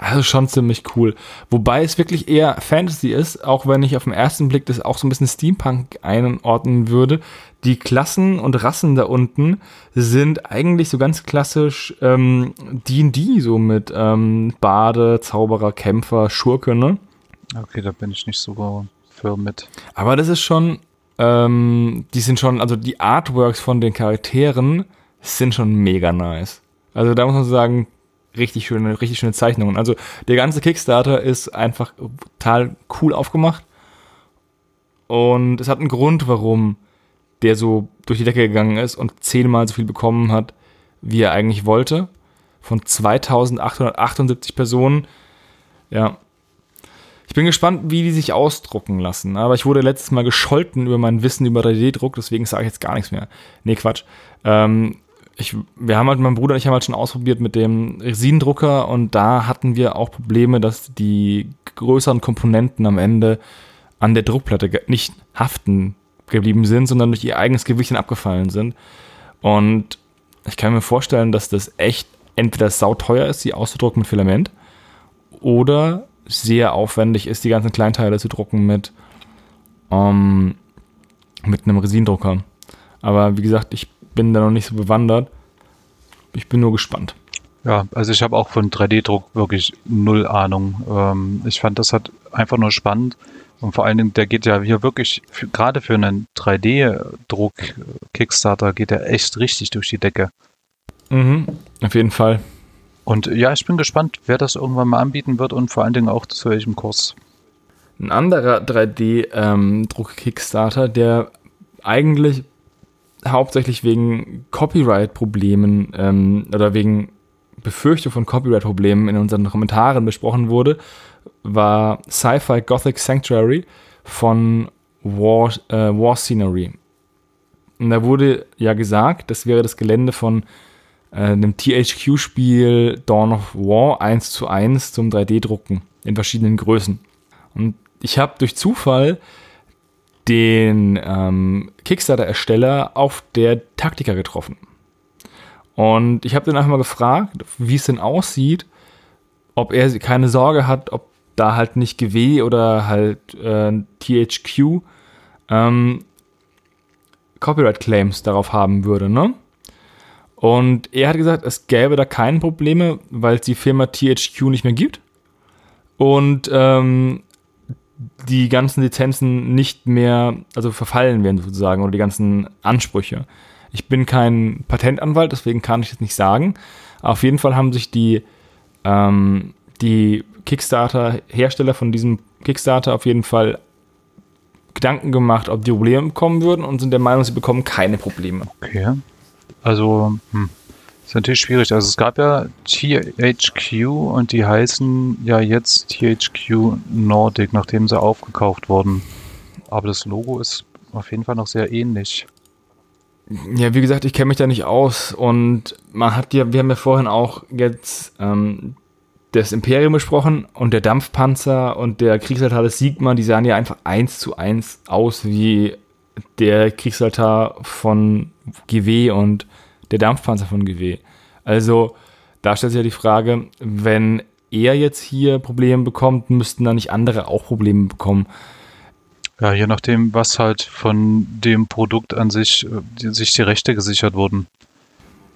Also schon ziemlich cool. Wobei es wirklich eher Fantasy ist, auch wenn ich auf den ersten Blick das auch so ein bisschen Steampunk einordnen würde. Die Klassen und Rassen da unten sind eigentlich so ganz klassisch ähm, D&D, so mit ähm, Bade, Zauberer, Kämpfer, Schurke, ne?
Okay, da bin ich nicht so für mit.
Aber das ist schon, ähm, die sind schon, also die Artworks von den Charakteren sind schon mega nice. Also da muss man sagen, richtig schöne, richtig schöne Zeichnungen. Also der ganze Kickstarter ist einfach total cool aufgemacht. Und es hat einen Grund, warum der so durch die Decke gegangen ist und zehnmal so viel bekommen hat, wie er eigentlich wollte. Von 2878 Personen. Ja. Ich bin gespannt, wie die sich ausdrucken lassen. Aber ich wurde letztes Mal gescholten über mein Wissen über 3D-Druck, deswegen sage ich jetzt gar nichts mehr. Nee, Quatsch. Ähm, ich, wir haben halt, mein Bruder und ich haben halt schon ausprobiert mit dem Resinendrucker und da hatten wir auch Probleme, dass die größeren Komponenten am Ende an der Druckplatte nicht haften geblieben sind, sondern durch ihr eigenes Gewicht abgefallen sind. Und ich kann mir vorstellen, dass das echt entweder sauteuer ist, die auszudrucken mit Filament, oder sehr aufwendig ist, die ganzen Kleinteile zu drucken mit, ähm, mit einem Resinendrucker. Aber wie gesagt, ich bin da noch nicht so bewandert. Ich bin nur gespannt.
Ja, also ich habe auch von 3D-Druck wirklich null Ahnung. Ähm, ich fand das halt einfach nur spannend. Und vor allen Dingen, der geht ja hier wirklich, für, gerade für einen 3D-Druck-Kickstarter geht der echt richtig durch die Decke.
Mhm, auf jeden Fall.
Und ja, ich bin gespannt, wer das irgendwann mal anbieten wird und vor allen Dingen auch zu welchem Kurs.
Ein anderer 3D-Druck-Kickstarter, der eigentlich hauptsächlich wegen Copyright-Problemen ähm, oder wegen Befürchtung von Copyright-Problemen in unseren Kommentaren besprochen wurde, war Sci-Fi Gothic Sanctuary von War, äh, War Scenery. Und da wurde ja gesagt, das wäre das Gelände von einem THQ-Spiel Dawn of War 1 zu 1 zum 3D-Drucken in verschiedenen Größen. Und ich habe durch Zufall den ähm, Kickstarter-Ersteller auf der Taktika getroffen. Und ich habe den einfach mal gefragt, wie es denn aussieht, ob er keine Sorge hat, ob da halt nicht GW oder halt äh, THQ ähm, Copyright-Claims darauf haben würde, ne? Und er hat gesagt, es gäbe da keine Probleme, weil es die Firma THQ nicht mehr gibt. Und ähm, die ganzen Lizenzen nicht mehr, also verfallen werden sozusagen, oder die ganzen Ansprüche. Ich bin kein Patentanwalt, deswegen kann ich das nicht sagen. Auf jeden Fall haben sich die, ähm, die Kickstarter-Hersteller von diesem Kickstarter auf jeden Fall Gedanken gemacht, ob die Probleme bekommen würden und sind der Meinung, sie bekommen keine Probleme.
Okay. Also, hm. ist natürlich schwierig. Also es gab ja THQ und die heißen ja jetzt THQ Nordic, nachdem sie aufgekauft wurden. Aber das Logo ist auf jeden Fall noch sehr ähnlich.
Ja, wie gesagt, ich kenne mich da nicht aus und man hat ja, wir haben ja vorhin auch jetzt ähm, das Imperium besprochen und der Dampfpanzer und der Kriegsaltar des Sigma, die sahen ja einfach eins zu eins aus wie der Kriegsaltar von GW und der Dampfpanzer von GW. Also da stellt sich ja die Frage, wenn er jetzt hier Probleme bekommt, müssten da nicht andere auch Probleme bekommen.
Ja, je nachdem, was halt von dem Produkt an sich, die, sich die Rechte gesichert wurden.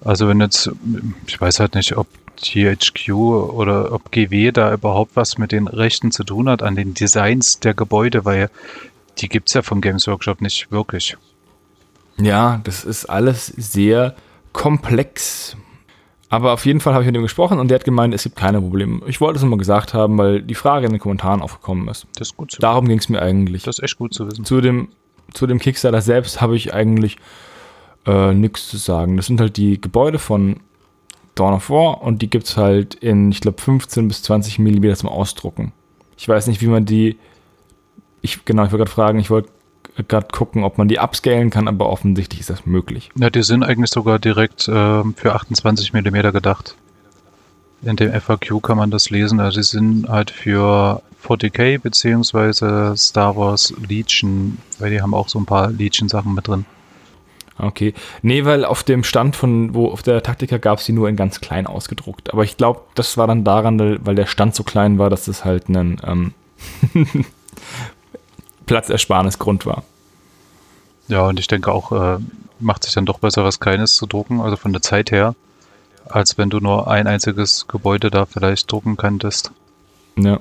Also wenn jetzt, ich weiß halt nicht, ob THQ oder ob GW da überhaupt was mit den Rechten zu tun hat an den Designs der Gebäude, weil die gibt's ja vom Games Workshop nicht wirklich.
Ja, das ist alles sehr komplex. Aber auf jeden Fall habe ich mit ihm gesprochen und der hat gemeint, es gibt keine Probleme. Ich wollte es nur mal gesagt haben, weil die Frage in den Kommentaren aufgekommen ist.
Das ist gut zu
Darum ging es mir eigentlich.
Das ist echt gut zu wissen.
Zu dem, zu dem Kickstarter selbst habe ich eigentlich äh, nichts zu sagen. Das sind halt die Gebäude von Dawn of War und die gibt es halt in, ich glaube, 15 bis 20 Millimeter zum Ausdrucken. Ich weiß nicht, wie man die. Ich, genau, ich wollte gerade fragen, ich wollte gerade gucken, ob man die upscalen kann, aber offensichtlich ist das möglich.
Ja, die sind eigentlich sogar direkt äh, für 28 mm gedacht. In dem FAQ kann man das lesen. Also die sind halt für 40k beziehungsweise Star Wars Legion, weil die haben auch so ein paar Legion-Sachen mit drin.
Okay. Nee, weil auf dem Stand von, wo auf der Taktika gab es die nur in ganz klein ausgedruckt. Aber ich glaube, das war dann daran, weil der Stand so klein war, dass das halt ein ähm, [LAUGHS] Platzersparnisgrund war.
Ja, und ich denke auch, äh, macht sich dann doch besser, was Kleines zu drucken, also von der Zeit her, als wenn du nur ein einziges Gebäude da vielleicht drucken könntest.
Ja.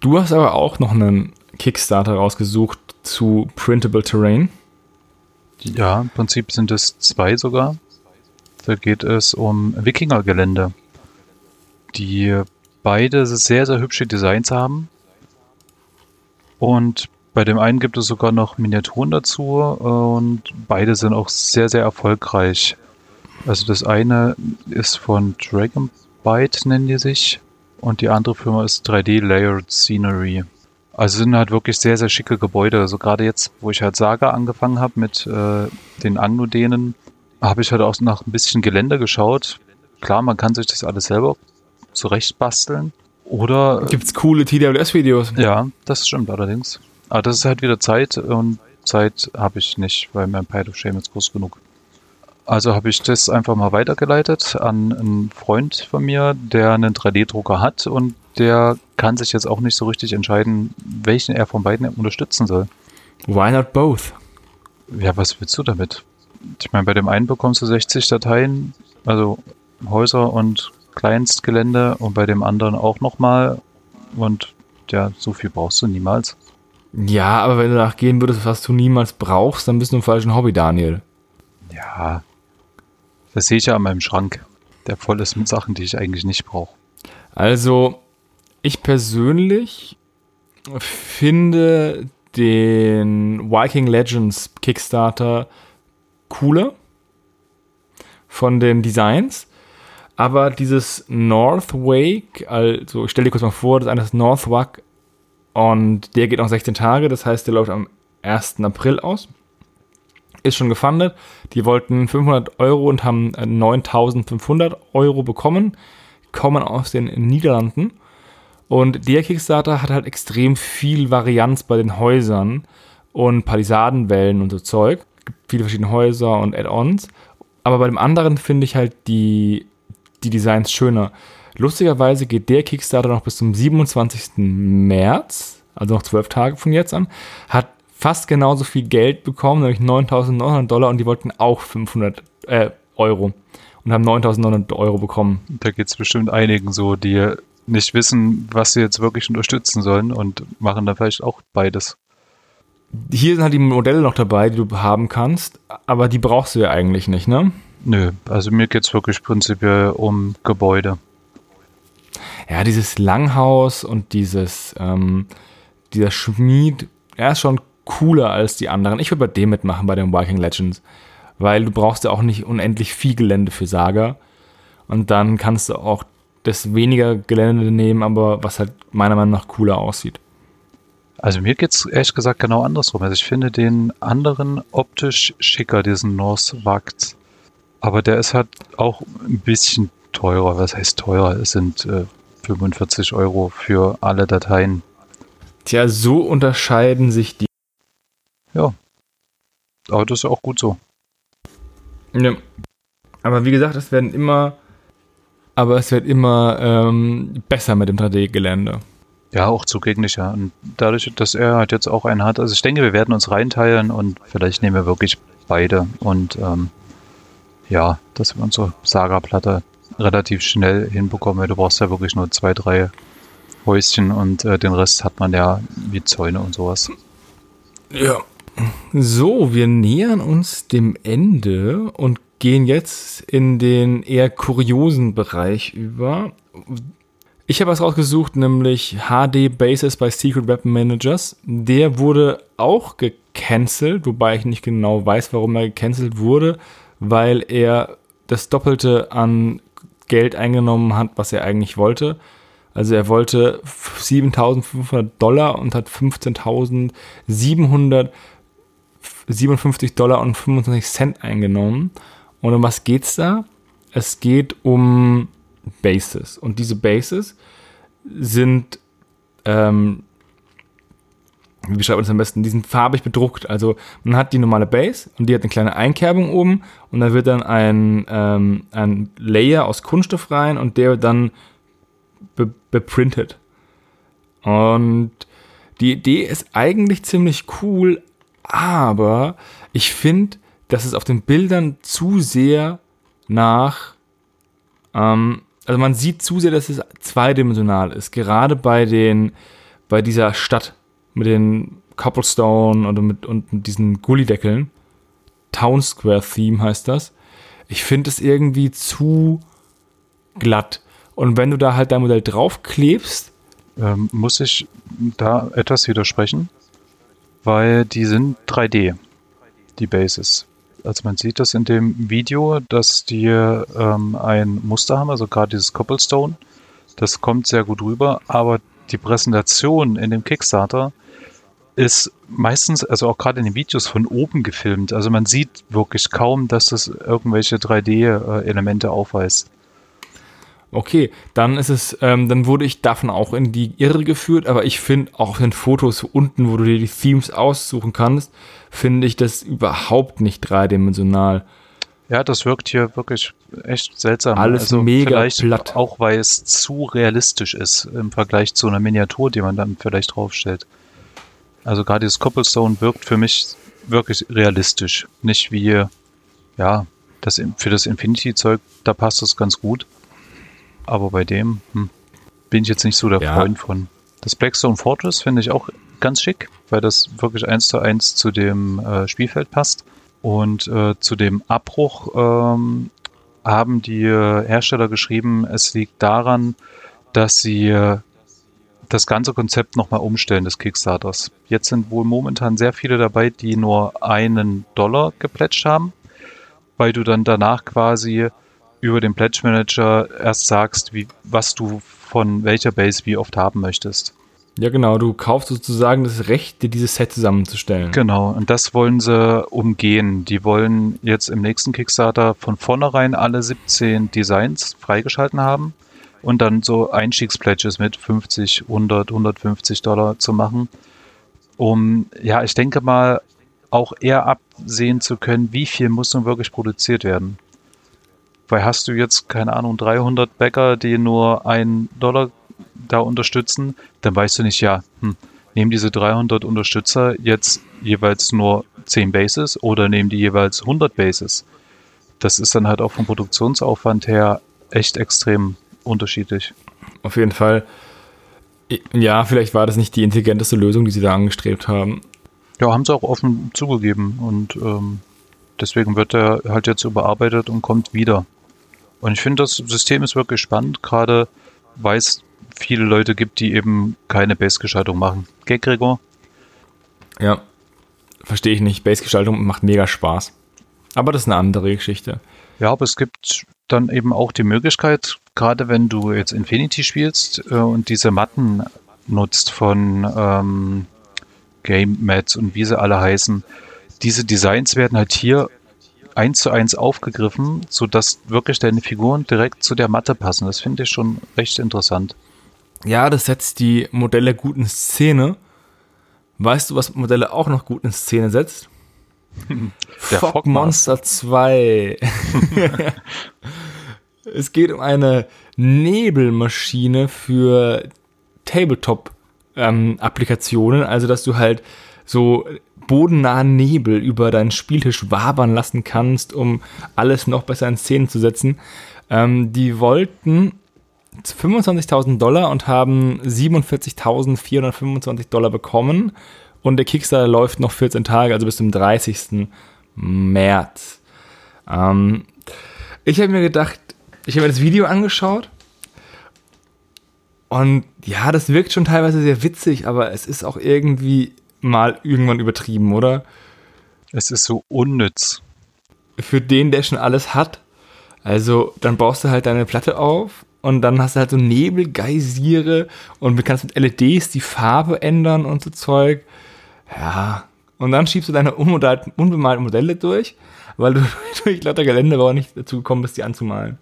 Du hast aber auch noch einen Kickstarter rausgesucht zu Printable Terrain.
Ja, im Prinzip sind es zwei sogar. Da geht es um Wikingergelände, die beide sehr, sehr hübsche Designs haben. Und bei dem einen gibt es sogar noch Miniaturen dazu und beide sind auch sehr, sehr erfolgreich. Also das eine ist von Dragon Byte, nennen die sich, und die andere Firma ist 3D Layered Scenery. Also sind halt wirklich sehr, sehr schicke Gebäude. Also gerade jetzt, wo ich halt Saga angefangen habe mit äh, den Anglodänen, habe ich halt auch nach ein bisschen Gelände geschaut. Klar, man kann sich das alles selber zurecht basteln. Oder.
Gibt's coole TWS-Videos?
Ja, das stimmt allerdings. Aber das ist halt wieder Zeit und Zeit habe ich nicht, weil mein Pile of Shame ist groß genug. Also habe ich das einfach mal weitergeleitet an einen Freund von mir, der einen 3D-Drucker hat und der kann sich jetzt auch nicht so richtig entscheiden, welchen er von beiden unterstützen soll.
Why not both?
Ja, was willst du damit? Ich meine, bei dem einen bekommst du 60 Dateien, also Häuser und Kleinstgelände und bei dem anderen auch nochmal. Und ja, so viel brauchst du niemals.
Ja, aber wenn du nachgehen würdest, was du niemals brauchst, dann bist du im falschen Hobby, Daniel.
Ja. Das sehe ich ja an meinem Schrank, der voll ist mit Sachen, die ich eigentlich nicht brauche.
Also, ich persönlich finde den Viking Legends Kickstarter cooler von den Designs. Aber dieses North Wake, also ich stelle dir kurz mal vor, das eine ist North Wake und der geht noch 16 Tage, das heißt, der läuft am 1. April aus. Ist schon gefundet. Die wollten 500 Euro und haben 9500 Euro bekommen. Kommen aus den Niederlanden. Und der Kickstarter hat halt extrem viel Varianz bei den Häusern und Palisadenwellen und so Zeug. Gibt viele verschiedene Häuser und Add-ons. Aber bei dem anderen finde ich halt die, die Designs schöner. Lustigerweise geht der Kickstarter noch bis zum 27. März, also noch zwölf Tage von jetzt an, hat fast genauso viel Geld bekommen, nämlich 9.900 Dollar und die wollten auch 500 äh, Euro und haben 9.900 Euro bekommen.
Da geht es bestimmt einigen so, die nicht wissen, was sie jetzt wirklich unterstützen sollen und machen dann vielleicht auch beides.
Hier sind halt die Modelle noch dabei, die du haben kannst, aber die brauchst du ja eigentlich nicht, ne?
Nö, also mir geht es wirklich prinzipiell um Gebäude
ja, dieses Langhaus und dieses, ähm, dieser Schmied, er ist schon cooler als die anderen. Ich würde bei dem mitmachen, bei den Viking Legends, weil du brauchst ja auch nicht unendlich viel Gelände für Saga. Und dann kannst du auch das weniger Gelände nehmen, aber was halt meiner Meinung nach cooler aussieht.
Also mir geht es ehrlich gesagt genau andersrum. Also ich finde den anderen optisch schicker, diesen North Wagt. Aber der ist halt auch ein bisschen teurer. Was heißt teurer? Es sind äh, 45 Euro für alle Dateien.
Tja, so unterscheiden sich die.
Ja. Aber das ist ja auch gut so.
Ja. Aber wie gesagt, es werden immer. Aber es wird immer ähm, besser mit dem 3D-Gelände.
Ja, auch zugänglicher. Und dadurch, dass er halt jetzt auch einen hat, also ich denke, wir werden uns reinteilen und vielleicht nehmen wir wirklich beide. Und ähm, ja, dass wir unsere Saga-Platte relativ schnell hinbekommen, du brauchst ja wirklich nur zwei, drei Häuschen und äh, den Rest hat man ja wie Zäune und sowas.
Ja. So, wir nähern uns dem Ende und gehen jetzt in den eher kuriosen Bereich über. Ich habe was rausgesucht, nämlich HD Bases bei Secret Weapon Managers. Der wurde auch gecancelt, wobei ich nicht genau weiß, warum er gecancelt wurde, weil er das Doppelte an Geld eingenommen hat, was er eigentlich wollte. Also er wollte 7.500 Dollar und hat 15.700 57 Dollar und 25 Cent eingenommen. Und um was geht's da? Es geht um Bases. Und diese Bases sind, ähm, wie beschreibt man das am besten? Die sind farbig bedruckt. Also man hat die normale Base und die hat eine kleine Einkerbung oben und da wird dann ein, ähm, ein Layer aus Kunststoff rein und der wird dann be beprintet. Und die Idee ist eigentlich ziemlich cool, aber ich finde, dass es auf den Bildern zu sehr nach, ähm, also man sieht zu sehr, dass es zweidimensional ist. Gerade bei den, bei dieser Stadt mit den Cobblestone und mit, und mit diesen Gullideckeln. Town Square Theme heißt das. Ich finde es irgendwie zu glatt. Und wenn du da halt dein Modell draufklebst.
Ähm, muss ich da etwas widersprechen? Weil die sind 3D, die Bases. Also man sieht das in dem Video, dass die ähm, ein Muster haben, also gerade dieses Cobblestone. Das kommt sehr gut rüber, aber die Präsentation in dem Kickstarter ist meistens, also auch gerade in den Videos von oben gefilmt. Also man sieht wirklich kaum, dass das irgendwelche 3D-Elemente aufweist.
Okay, dann ist es, ähm, dann wurde ich davon auch in die Irre geführt, aber ich finde auch in Fotos unten, wo du dir die Themes aussuchen kannst, finde ich das überhaupt nicht dreidimensional.
Ja, das wirkt hier wirklich echt seltsam.
Alles also mega vielleicht platt.
Auch weil es zu realistisch ist im Vergleich zu einer Miniatur, die man dann vielleicht draufstellt. Also gerade dieses Cobblestone wirkt für mich wirklich realistisch. Nicht wie, ja, das, für das Infinity-Zeug, da passt das ganz gut. Aber bei dem hm, bin ich jetzt nicht so der ja. Freund von. Das Blackstone Fortress finde ich auch ganz schick, weil das wirklich eins zu eins zu dem äh, Spielfeld passt. Und äh, zu dem Abbruch ähm, haben die Hersteller geschrieben, es liegt daran, dass sie äh, das ganze Konzept nochmal umstellen des Kickstarters. Jetzt sind wohl momentan sehr viele dabei, die nur einen Dollar geplätscht haben, weil du dann danach quasi über den Pledge Manager erst sagst, wie, was du von welcher Base wie oft haben möchtest.
Ja, genau, du kaufst sozusagen das Recht, dir dieses Set zusammenzustellen.
Genau, und das wollen sie umgehen. Die wollen jetzt im nächsten Kickstarter von vornherein alle 17 Designs freigeschalten haben und dann so Einstiegspledges mit 50, 100, 150 Dollar zu machen, um, ja, ich denke mal, auch eher absehen zu können, wie viel muss nun wirklich produziert werden. Weil hast du jetzt, keine Ahnung, 300 Bäcker, die nur einen Dollar da unterstützen, dann weißt du nicht, ja, hm, nehmen diese 300 Unterstützer jetzt jeweils nur 10 Bases oder nehmen die jeweils 100 Bases. Das ist dann halt auch vom Produktionsaufwand her echt extrem unterschiedlich.
Auf jeden Fall. Ja, vielleicht war das nicht die intelligenteste Lösung, die sie da angestrebt haben.
Ja, haben sie auch offen zugegeben und ähm, deswegen wird er halt jetzt überarbeitet und kommt wieder. Und ich finde, das System ist wirklich spannend, gerade weil es viele Leute gibt, die eben keine Base-Gestaltung machen. Gell, Gregor?
Ja, verstehe ich nicht. Base-Gestaltung macht mega Spaß. Aber das ist eine andere Geschichte.
Ja, aber es gibt dann eben auch die Möglichkeit, gerade wenn du jetzt Infinity spielst äh, und diese Matten nutzt von ähm, Game Mats und wie sie alle heißen, diese Designs werden halt hier eins zu eins aufgegriffen, sodass wirklich deine Figuren direkt zu der Matte passen. Das finde ich schon recht interessant.
Ja, das setzt die Modelle gut in Szene. Weißt du, was Modelle auch noch gut in Szene setzt? [LAUGHS] Der Fog Monster 2. [LAUGHS] [LAUGHS] es geht um eine Nebelmaschine für Tabletop-Applikationen, ähm, also dass du halt so bodennahen Nebel über deinen Spieltisch wabern lassen kannst, um alles noch besser in Szene zu setzen. Ähm, die wollten 25.000 Dollar und haben 47.425 Dollar bekommen. Und der Kickstarter läuft noch 14 Tage, also bis zum 30. März. Ähm, ich habe mir gedacht, ich habe mir das Video angeschaut und ja, das wirkt schon teilweise sehr witzig, aber es ist auch irgendwie mal irgendwann übertrieben, oder?
Es ist so unnütz.
Für den, der schon alles hat. Also, dann baust du halt deine Platte auf und dann hast du halt so Nebelgeysire und du kannst mit LEDs die Farbe ändern und so Zeug. Ja, und dann schiebst du deine unbemalten Modelle durch, weil du [LAUGHS] durch lauter Geländebau nicht dazu gekommen bist, die anzumalen.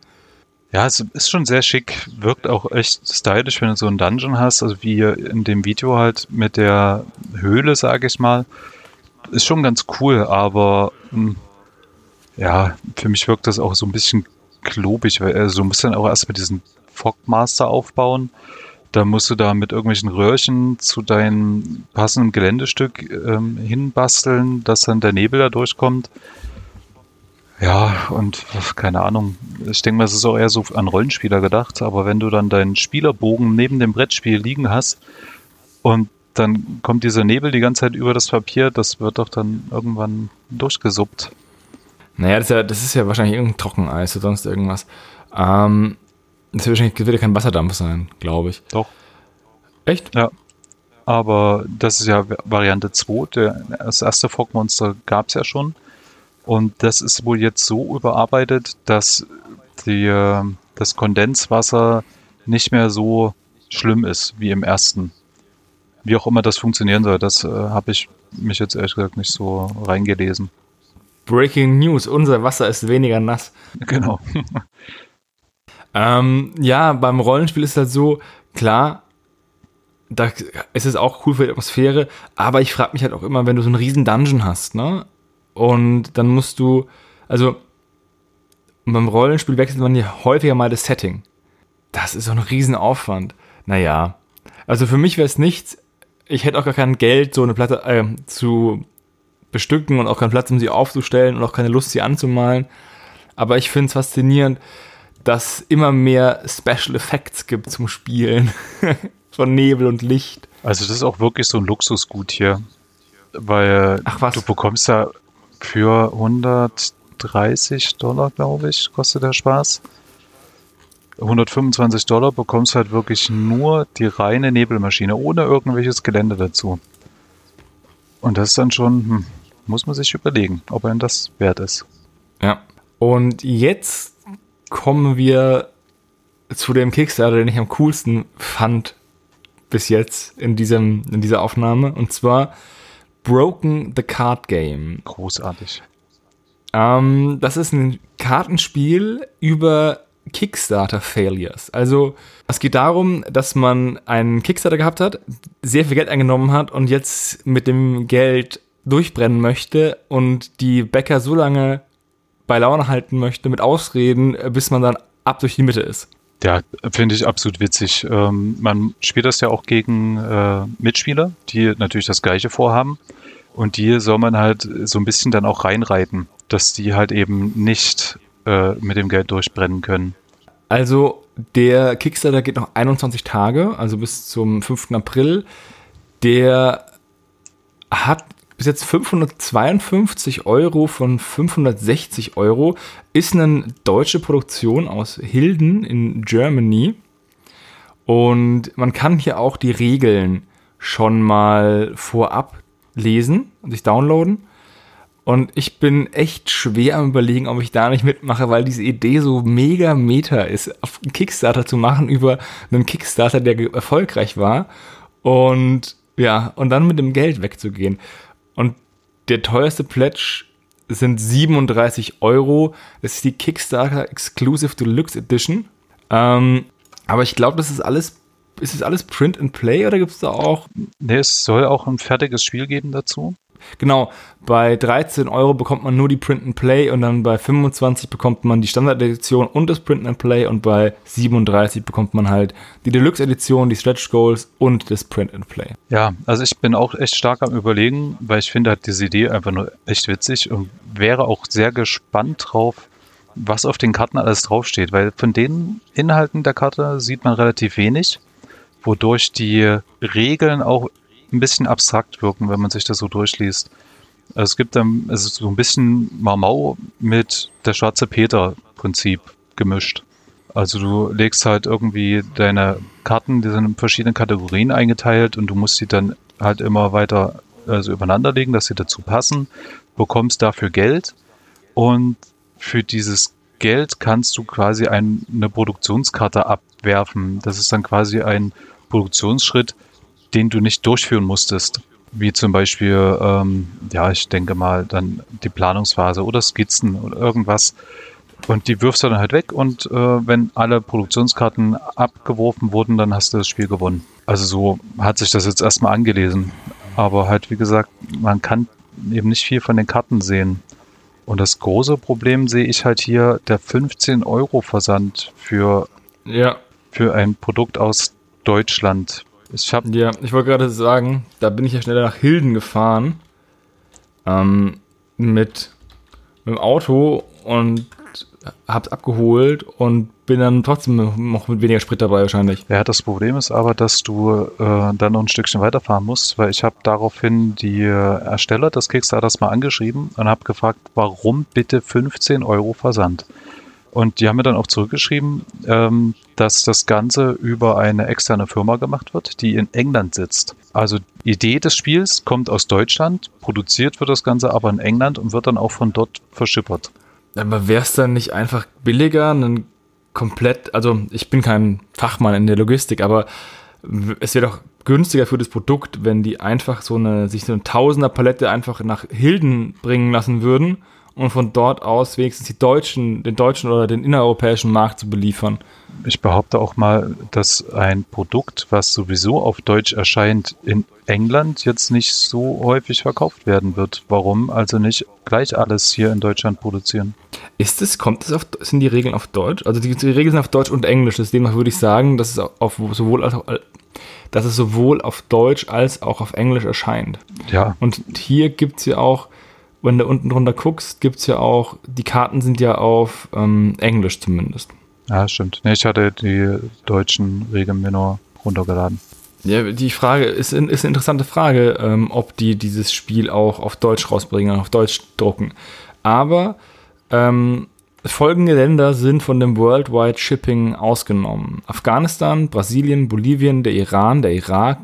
Ja, es ist schon sehr schick, wirkt auch echt stylisch, wenn du so einen Dungeon hast, also wie in dem Video halt mit der Höhle, sage ich mal. Ist schon ganz cool, aber mh, hm, ja, für mich wirkt das auch so ein bisschen klobig, weil also, du musst dann auch erstmal diesen Fogmaster aufbauen. Da musst du da mit irgendwelchen Röhrchen zu deinem passenden Geländestück ähm, hinbasteln, dass dann der Nebel da durchkommt. Ja, und keine Ahnung. Ich denke mal, es ist auch eher so an Rollenspieler gedacht, aber wenn du dann deinen Spielerbogen neben dem Brettspiel liegen hast und dann kommt dieser Nebel die ganze Zeit über das Papier, das wird doch dann irgendwann durchgesuppt.
Naja, das ist ja, das ist ja wahrscheinlich irgendein Trockeneis oder sonst irgendwas. Ähm, das wird wahrscheinlich wird ja kein Wasserdampf sein, glaube ich.
Doch.
Echt?
Ja. Aber das ist ja Variante 2. Der, das erste Fogmonster gab es ja schon. Und das ist wohl jetzt so überarbeitet, dass die, äh, das Kondenswasser nicht mehr so schlimm ist wie im ersten. Wie auch immer das funktionieren soll, das äh, habe ich mich jetzt ehrlich gesagt nicht so reingelesen.
Breaking News, unser Wasser ist weniger nass. [LAUGHS]
Genau.
ähm, ja, beim Rollenspiel ist das so, klar, da ist es auch cool für die Atmosphäre, aber ich frage mich halt auch immer, wenn du so einen riesen Dungeon hast, ne? Und dann musst du, also beim Rollenspiel wechselt man ja häufiger mal das Setting. Das ist so ein Riesenaufwand. Naja, also für mich wäre es nichts. Ich hätte auch gar kein Geld, so eine Platte äh, zu bestücken und auch keinen Platz, um sie aufzustellen und auch keine Lust, sie anzumalen. Aber ich finde es faszinierend, dass immer mehr Special Effects gibt zum Spielen [LAUGHS] von Nebel und Licht.
Also das ist auch wirklich so ein Luxusgut hier, weil
Ach,
du bekommst ja für 130 Dollar, glaube ich, kostet der Spaß. 125 Dollar bekommst du halt wirklich nur die reine Nebelmaschine, ohne irgendwelches Gelände dazu. Und das ist dann schon, hm, muss man sich überlegen, ob er das wert ist.
Ja. Und jetzt kommen wir zu dem Kickstarter, den ich am coolsten fand bis jetzt in, diesem, in dieser Aufnahme. Und zwar Broken the Card Game.
Großartig.
Ähm, das ist ein Kartenspiel über Kickstarter-Failures. Also es geht darum, dass man einen Kickstarter gehabt hat, sehr viel Geld eingenommen hat und jetzt mit dem Geld durchbrennen möchte und die Bäcker so lange bei Laune halten möchte mit Ausreden, bis man dann ab durch die Mitte ist.
Ja, finde ich absolut witzig. Ähm, man spielt das ja auch gegen äh, Mitspieler, die natürlich das Gleiche vorhaben. Und die soll man halt so ein bisschen dann auch reinreiten, dass die halt eben nicht äh, mit dem Geld durchbrennen können.
Also der Kickstarter geht noch 21 Tage, also bis zum 5. April. Der hat bis jetzt 552 Euro von 560 Euro. Ist eine deutsche Produktion aus Hilden in Germany. Und man kann hier auch die Regeln schon mal vorab lesen und sich downloaden. Und ich bin echt schwer am überlegen, ob ich da nicht mitmache, weil diese Idee so mega meta ist, auf Kickstarter zu machen über einen Kickstarter, der erfolgreich war. Und ja, und dann mit dem Geld wegzugehen. Und der teuerste Pledge sind 37 Euro. Das ist die Kickstarter Exclusive Deluxe Edition. Ähm, aber ich glaube, das ist alles, ist das alles Print and Play oder gibt es da auch?
Ne, es soll auch ein fertiges Spiel geben dazu.
Genau, bei 13 Euro bekommt man nur die Print and Play und dann bei 25 bekommt man die Standard-Edition und das Print and Play und bei 37 bekommt man halt die Deluxe-Edition, die Stretch Goals und das Print and Play.
Ja, also ich bin auch echt stark am überlegen, weil ich finde halt diese Idee einfach nur echt witzig und wäre auch sehr gespannt drauf, was auf den Karten alles draufsteht, weil von den Inhalten der Karte sieht man relativ wenig, wodurch die Regeln auch ein bisschen abstrakt wirken, wenn man sich das so durchliest. Also es gibt dann also so ein bisschen Marmau mit der schwarze Peter-Prinzip gemischt. Also du legst halt irgendwie deine Karten, die sind in verschiedene Kategorien eingeteilt und du musst sie dann halt immer weiter also übereinander legen, dass sie dazu passen, bekommst dafür Geld und für dieses Geld kannst du quasi ein, eine Produktionskarte abwerfen. Das ist dann quasi ein Produktionsschritt, den du nicht durchführen musstest. wie zum Beispiel, ähm, ja, ich denke mal, dann die Planungsphase oder Skizzen oder irgendwas. Und die wirfst du dann halt weg und äh, wenn alle Produktionskarten abgeworfen wurden, dann hast du das Spiel gewonnen. Also so hat sich das jetzt erstmal angelesen. Aber halt, wie gesagt, man kann eben nicht viel von den Karten sehen. Und das große Problem sehe ich halt hier, der 15 Euro Versand für,
Ja,
für ein Produkt aus Deutschland. Ich habe
ja, ich wollte gerade sagen, da bin ich ja schneller nach Hilden gefahren. Ähm, mit, mit dem Auto und hab's abgeholt und bin dann trotzdem noch mit weniger Sprit dabei wahrscheinlich.
Ja, das Problem ist aber, dass du äh, dann noch ein Stückchen weiterfahren musst, weil ich habe daraufhin die Ersteller des Kickstarters mal angeschrieben und habe gefragt, warum bitte 15 Euro Versand? Und die haben mir dann auch zurückgeschrieben, ähm, dass das Ganze über eine externe Firma gemacht wird, die in England sitzt. Also die Idee des Spiels kommt aus Deutschland, produziert wird das Ganze aber in England und wird dann auch von dort verschippert.
Aber wäre es dann nicht einfach billiger, einen komplett, also ich bin kein Fachmann in der Logistik, aber es wäre doch günstiger für das Produkt, wenn die einfach so eine, sich so eine Tausender-Palette einfach nach Hilden bringen lassen würden und von dort aus wenigstens die deutschen, den deutschen oder den innereuropäischen Markt zu beliefern.
Ich behaupte auch mal, dass ein Produkt, was sowieso auf Deutsch erscheint, in England jetzt nicht so häufig verkauft werden wird. Warum also nicht gleich alles hier in Deutschland produzieren?
Ist es, kommt es auf, sind die Regeln auf Deutsch? Also die, die Regeln sind auf Deutsch und Englisch, deswegen würde ich sagen, dass es auf sowohl als auch, dass es sowohl auf Deutsch als auch auf Englisch erscheint.
Ja,
Und hier gibt es ja auch, wenn du unten drunter guckst, gibt es ja auch, die Karten sind ja auf ähm, Englisch zumindest.
ja, stimmt. Nee, ich hatte die deutschen Regeln mir nur runtergeladen.
Ja, die Frage ist, ist eine interessante Frage, ähm, ob die dieses Spiel auch auf Deutsch rausbringen, auf Deutsch drucken. Aber ähm, folgende Länder sind von dem Worldwide Shipping ausgenommen. Afghanistan, Brasilien, Bolivien, der Iran, der Irak,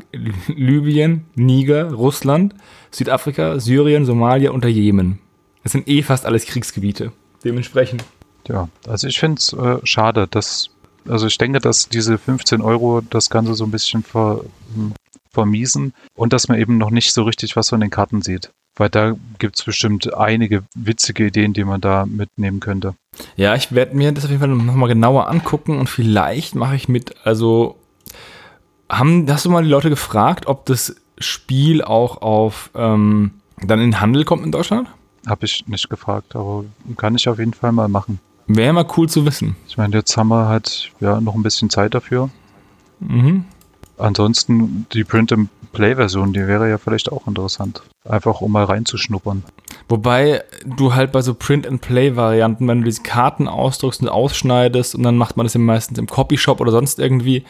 Libyen, Niger, Russland, Südafrika, Syrien, Somalia und der Jemen. Das sind eh fast alles Kriegsgebiete. Dementsprechend.
Ja, also ich finde es äh, schade, dass, also ich denke, dass diese 15 Euro das Ganze so ein bisschen ver, hm, vermiesen und dass man eben noch nicht so richtig was von den Karten sieht. Weil da gibt es bestimmt einige witzige Ideen, die man da mitnehmen könnte.
Ja, ich werde mir das auf jeden Fall nochmal genauer angucken und vielleicht mache ich mit, also haben, hast du mal die Leute gefragt, ob das Spiel auch auf ähm, dann in den Handel kommt in Deutschland?
Habe ich nicht gefragt, aber kann ich auf jeden Fall mal machen.
Wäre mal cool zu wissen.
Ich meine, jetzt haben wir halt ja noch ein bisschen Zeit dafür.
Mhm.
Ansonsten die Print-and-Play-Version, die wäre ja vielleicht auch interessant. Einfach um mal reinzuschnuppern.
Wobei du halt bei so Print-and-Play-Varianten, wenn du diese Karten ausdruckst und ausschneidest und dann macht man das ja meistens im Copyshop oder sonst irgendwie,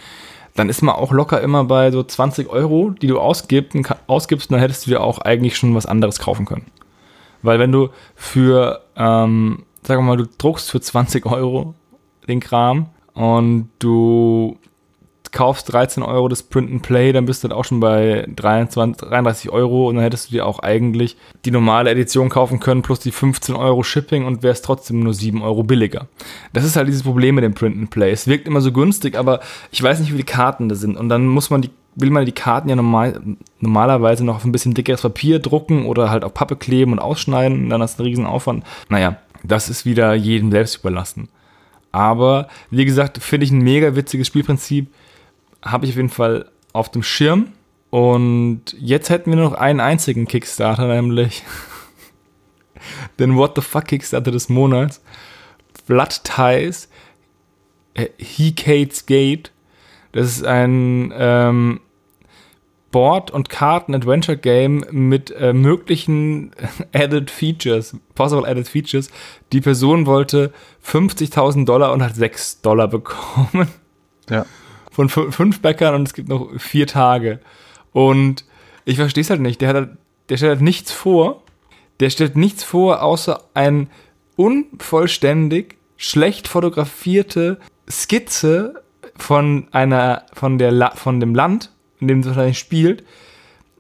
dann ist man auch locker immer bei so 20 Euro, die du ausgibst, ausgibst und dann hättest du dir auch eigentlich schon was anderes kaufen können. Weil wenn du für, ähm, sagen wir mal, du druckst für 20 Euro den Kram und du kaufst 13 Euro das Print and Play, dann bist du dann auch schon bei 23, 33 Euro und dann hättest du dir auch eigentlich die normale Edition kaufen können plus die 15 Euro Shipping und wärst trotzdem nur 7 Euro billiger. Das ist halt dieses Problem mit dem Print and Play. Es wirkt immer so günstig, aber ich weiß nicht, wie die Karten da sind und dann muss man die will man die Karten ja normal, normalerweise noch auf ein bisschen dickeres Papier drucken oder halt auf Pappe kleben und ausschneiden und dann hast du einen riesen Aufwand. Naja, das ist wieder jedem selbst überlassen. Aber wie gesagt, finde ich ein mega witziges Spielprinzip. Habe ich auf jeden Fall auf dem Schirm. Und jetzt hätten wir nur noch einen einzigen Kickstarter, nämlich [LAUGHS] den What the Fuck Kickstarter des Monats. Blood Ties, äh, Hecate's Gate. Das ist ein ähm, Board- und Karten-Adventure-Game mit äh, möglichen [LAUGHS] Added Features, possible Added Features. Die Person wollte 50.000 Dollar und hat 6 Dollar bekommen
Ja.
Von fü- fünf Bäckern und es gibt noch vier Tage. Und ich verstehe es halt nicht. Der, halt- der stellt halt nichts vor. Der stellt nichts vor, außer ein unvollständig, schlecht fotografierte Skizze von einer, von der, La von dem Land, in dem es wahrscheinlich spielt,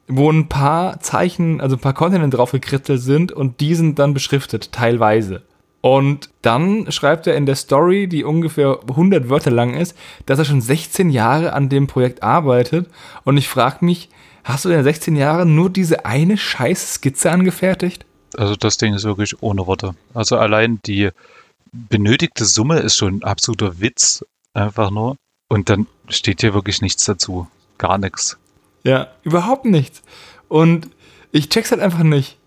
wo ein paar Zeichen, also ein paar Kontinente drauf gekritzelt sind und die sind dann beschriftet, teilweise. Und dann schreibt er in der Story, die ungefähr 100 Wörter lang ist, dass er schon 16 Jahre an dem Projekt arbeitet. Und ich frage mich, hast du in 16 Jahren nur diese eine scheiß Skizze angefertigt?
Also das Ding ist wirklich ohne Worte. Also allein die benötigte Summe ist schon ein absoluter Witz, einfach nur. Und dann steht hier wirklich nichts dazu. Gar nichts.
Ja, überhaupt nichts. Und ich check's halt einfach nicht.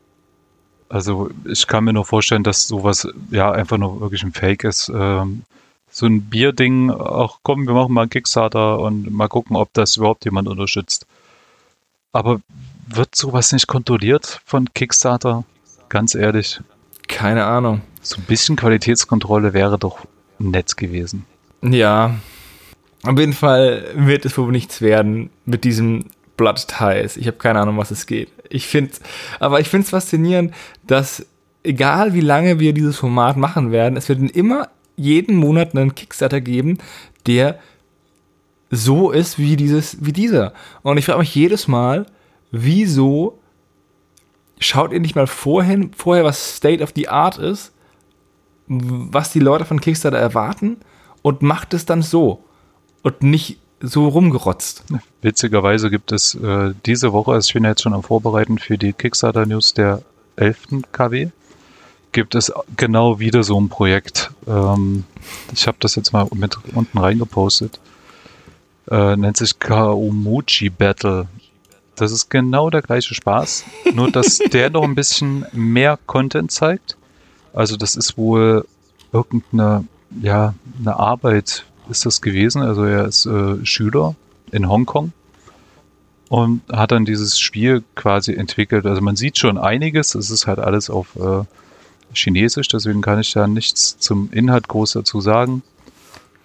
Also ich kann mir nur vorstellen, dass sowas ja einfach nur wirklich ein Fake ist. Ähm, so ein Bierding, ach komm, wir machen mal einen Kickstarter und mal gucken, ob das überhaupt jemand unterstützt. Aber wird sowas nicht kontrolliert von Kickstarter? Ganz ehrlich.
Keine Ahnung.
So ein bisschen Qualitätskontrolle wäre doch nett gewesen.
Ja. Auf jeden Fall wird es wohl nichts werden mit diesem Blood Ties. Ich habe keine Ahnung, was es geht. Ich finde, aber ich finde es faszinierend, dass egal wie lange wir dieses Format machen werden, es wird immer jeden Monat einen Kickstarter geben, der so ist wie dieses, wie dieser. Und ich frage mich jedes Mal, wieso schaut ihr nicht mal vorhin, vorher, was State of the Art ist, was die Leute von Kickstarter erwarten und macht es dann so und nicht so rumgerotzt.
Witzigerweise gibt es äh, diese Woche, also ich bin jetzt schon am Vorbereiten für die Kickstarter News der 11. KW, gibt es genau wieder so ein Projekt. Ähm, ich habe das jetzt mal mit unten reingepostet. Äh, nennt sich Kaumuchi Battle. Das ist genau der gleiche Spaß, nur dass [LAUGHS] der noch ein bisschen mehr Content zeigt. Also das ist wohl irgendeine ja, eine Arbeit ist das gewesen. Also er ist äh, Schüler in Hongkong und hat dann dieses Spiel quasi entwickelt. Also man sieht schon einiges. Es ist halt alles auf äh, Chinesisch, deswegen kann ich da nichts zum Inhalt groß dazu sagen.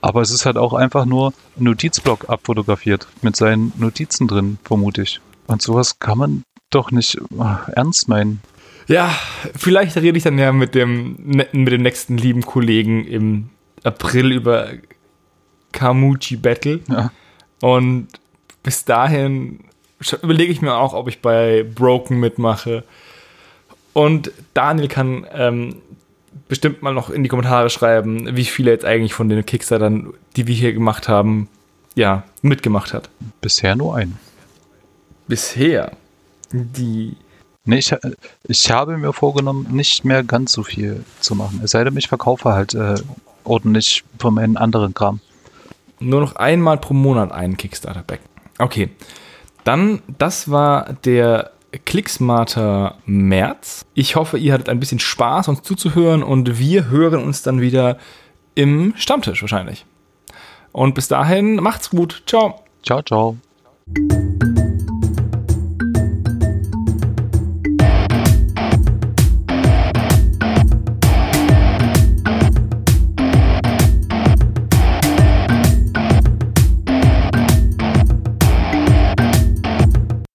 Aber es ist halt auch einfach nur ein Notizblock abfotografiert mit seinen Notizen drin, vermute ich. Und sowas kann man doch nicht ach, ernst meinen.
Ja, vielleicht rede ich dann ja mit dem, mit dem nächsten lieben Kollegen im April über Kamuchi Battle. Ja. Und bis dahin überlege ich mir auch, ob ich bei Broken mitmache. Und Daniel kann ähm, bestimmt mal noch in die Kommentare schreiben, wie viele jetzt eigentlich von den Kickstartern, die wir hier gemacht haben, ja, mitgemacht hat.
Bisher nur ein.
Bisher. Die.
Nee, ich, ich habe mir vorgenommen, nicht mehr ganz so viel zu machen. Es sei denn, ich verkaufe halt äh, ordentlich von meinen anderen Kram
nur noch einmal pro Monat einen Kickstarter-Back. Okay. Dann, das war der Clicksmarter März. Ich hoffe, ihr hattet ein bisschen Spaß, uns zuzuhören und wir hören uns dann wieder im Stammtisch wahrscheinlich. Und bis dahin, macht's gut. Ciao.
Ciao, ciao.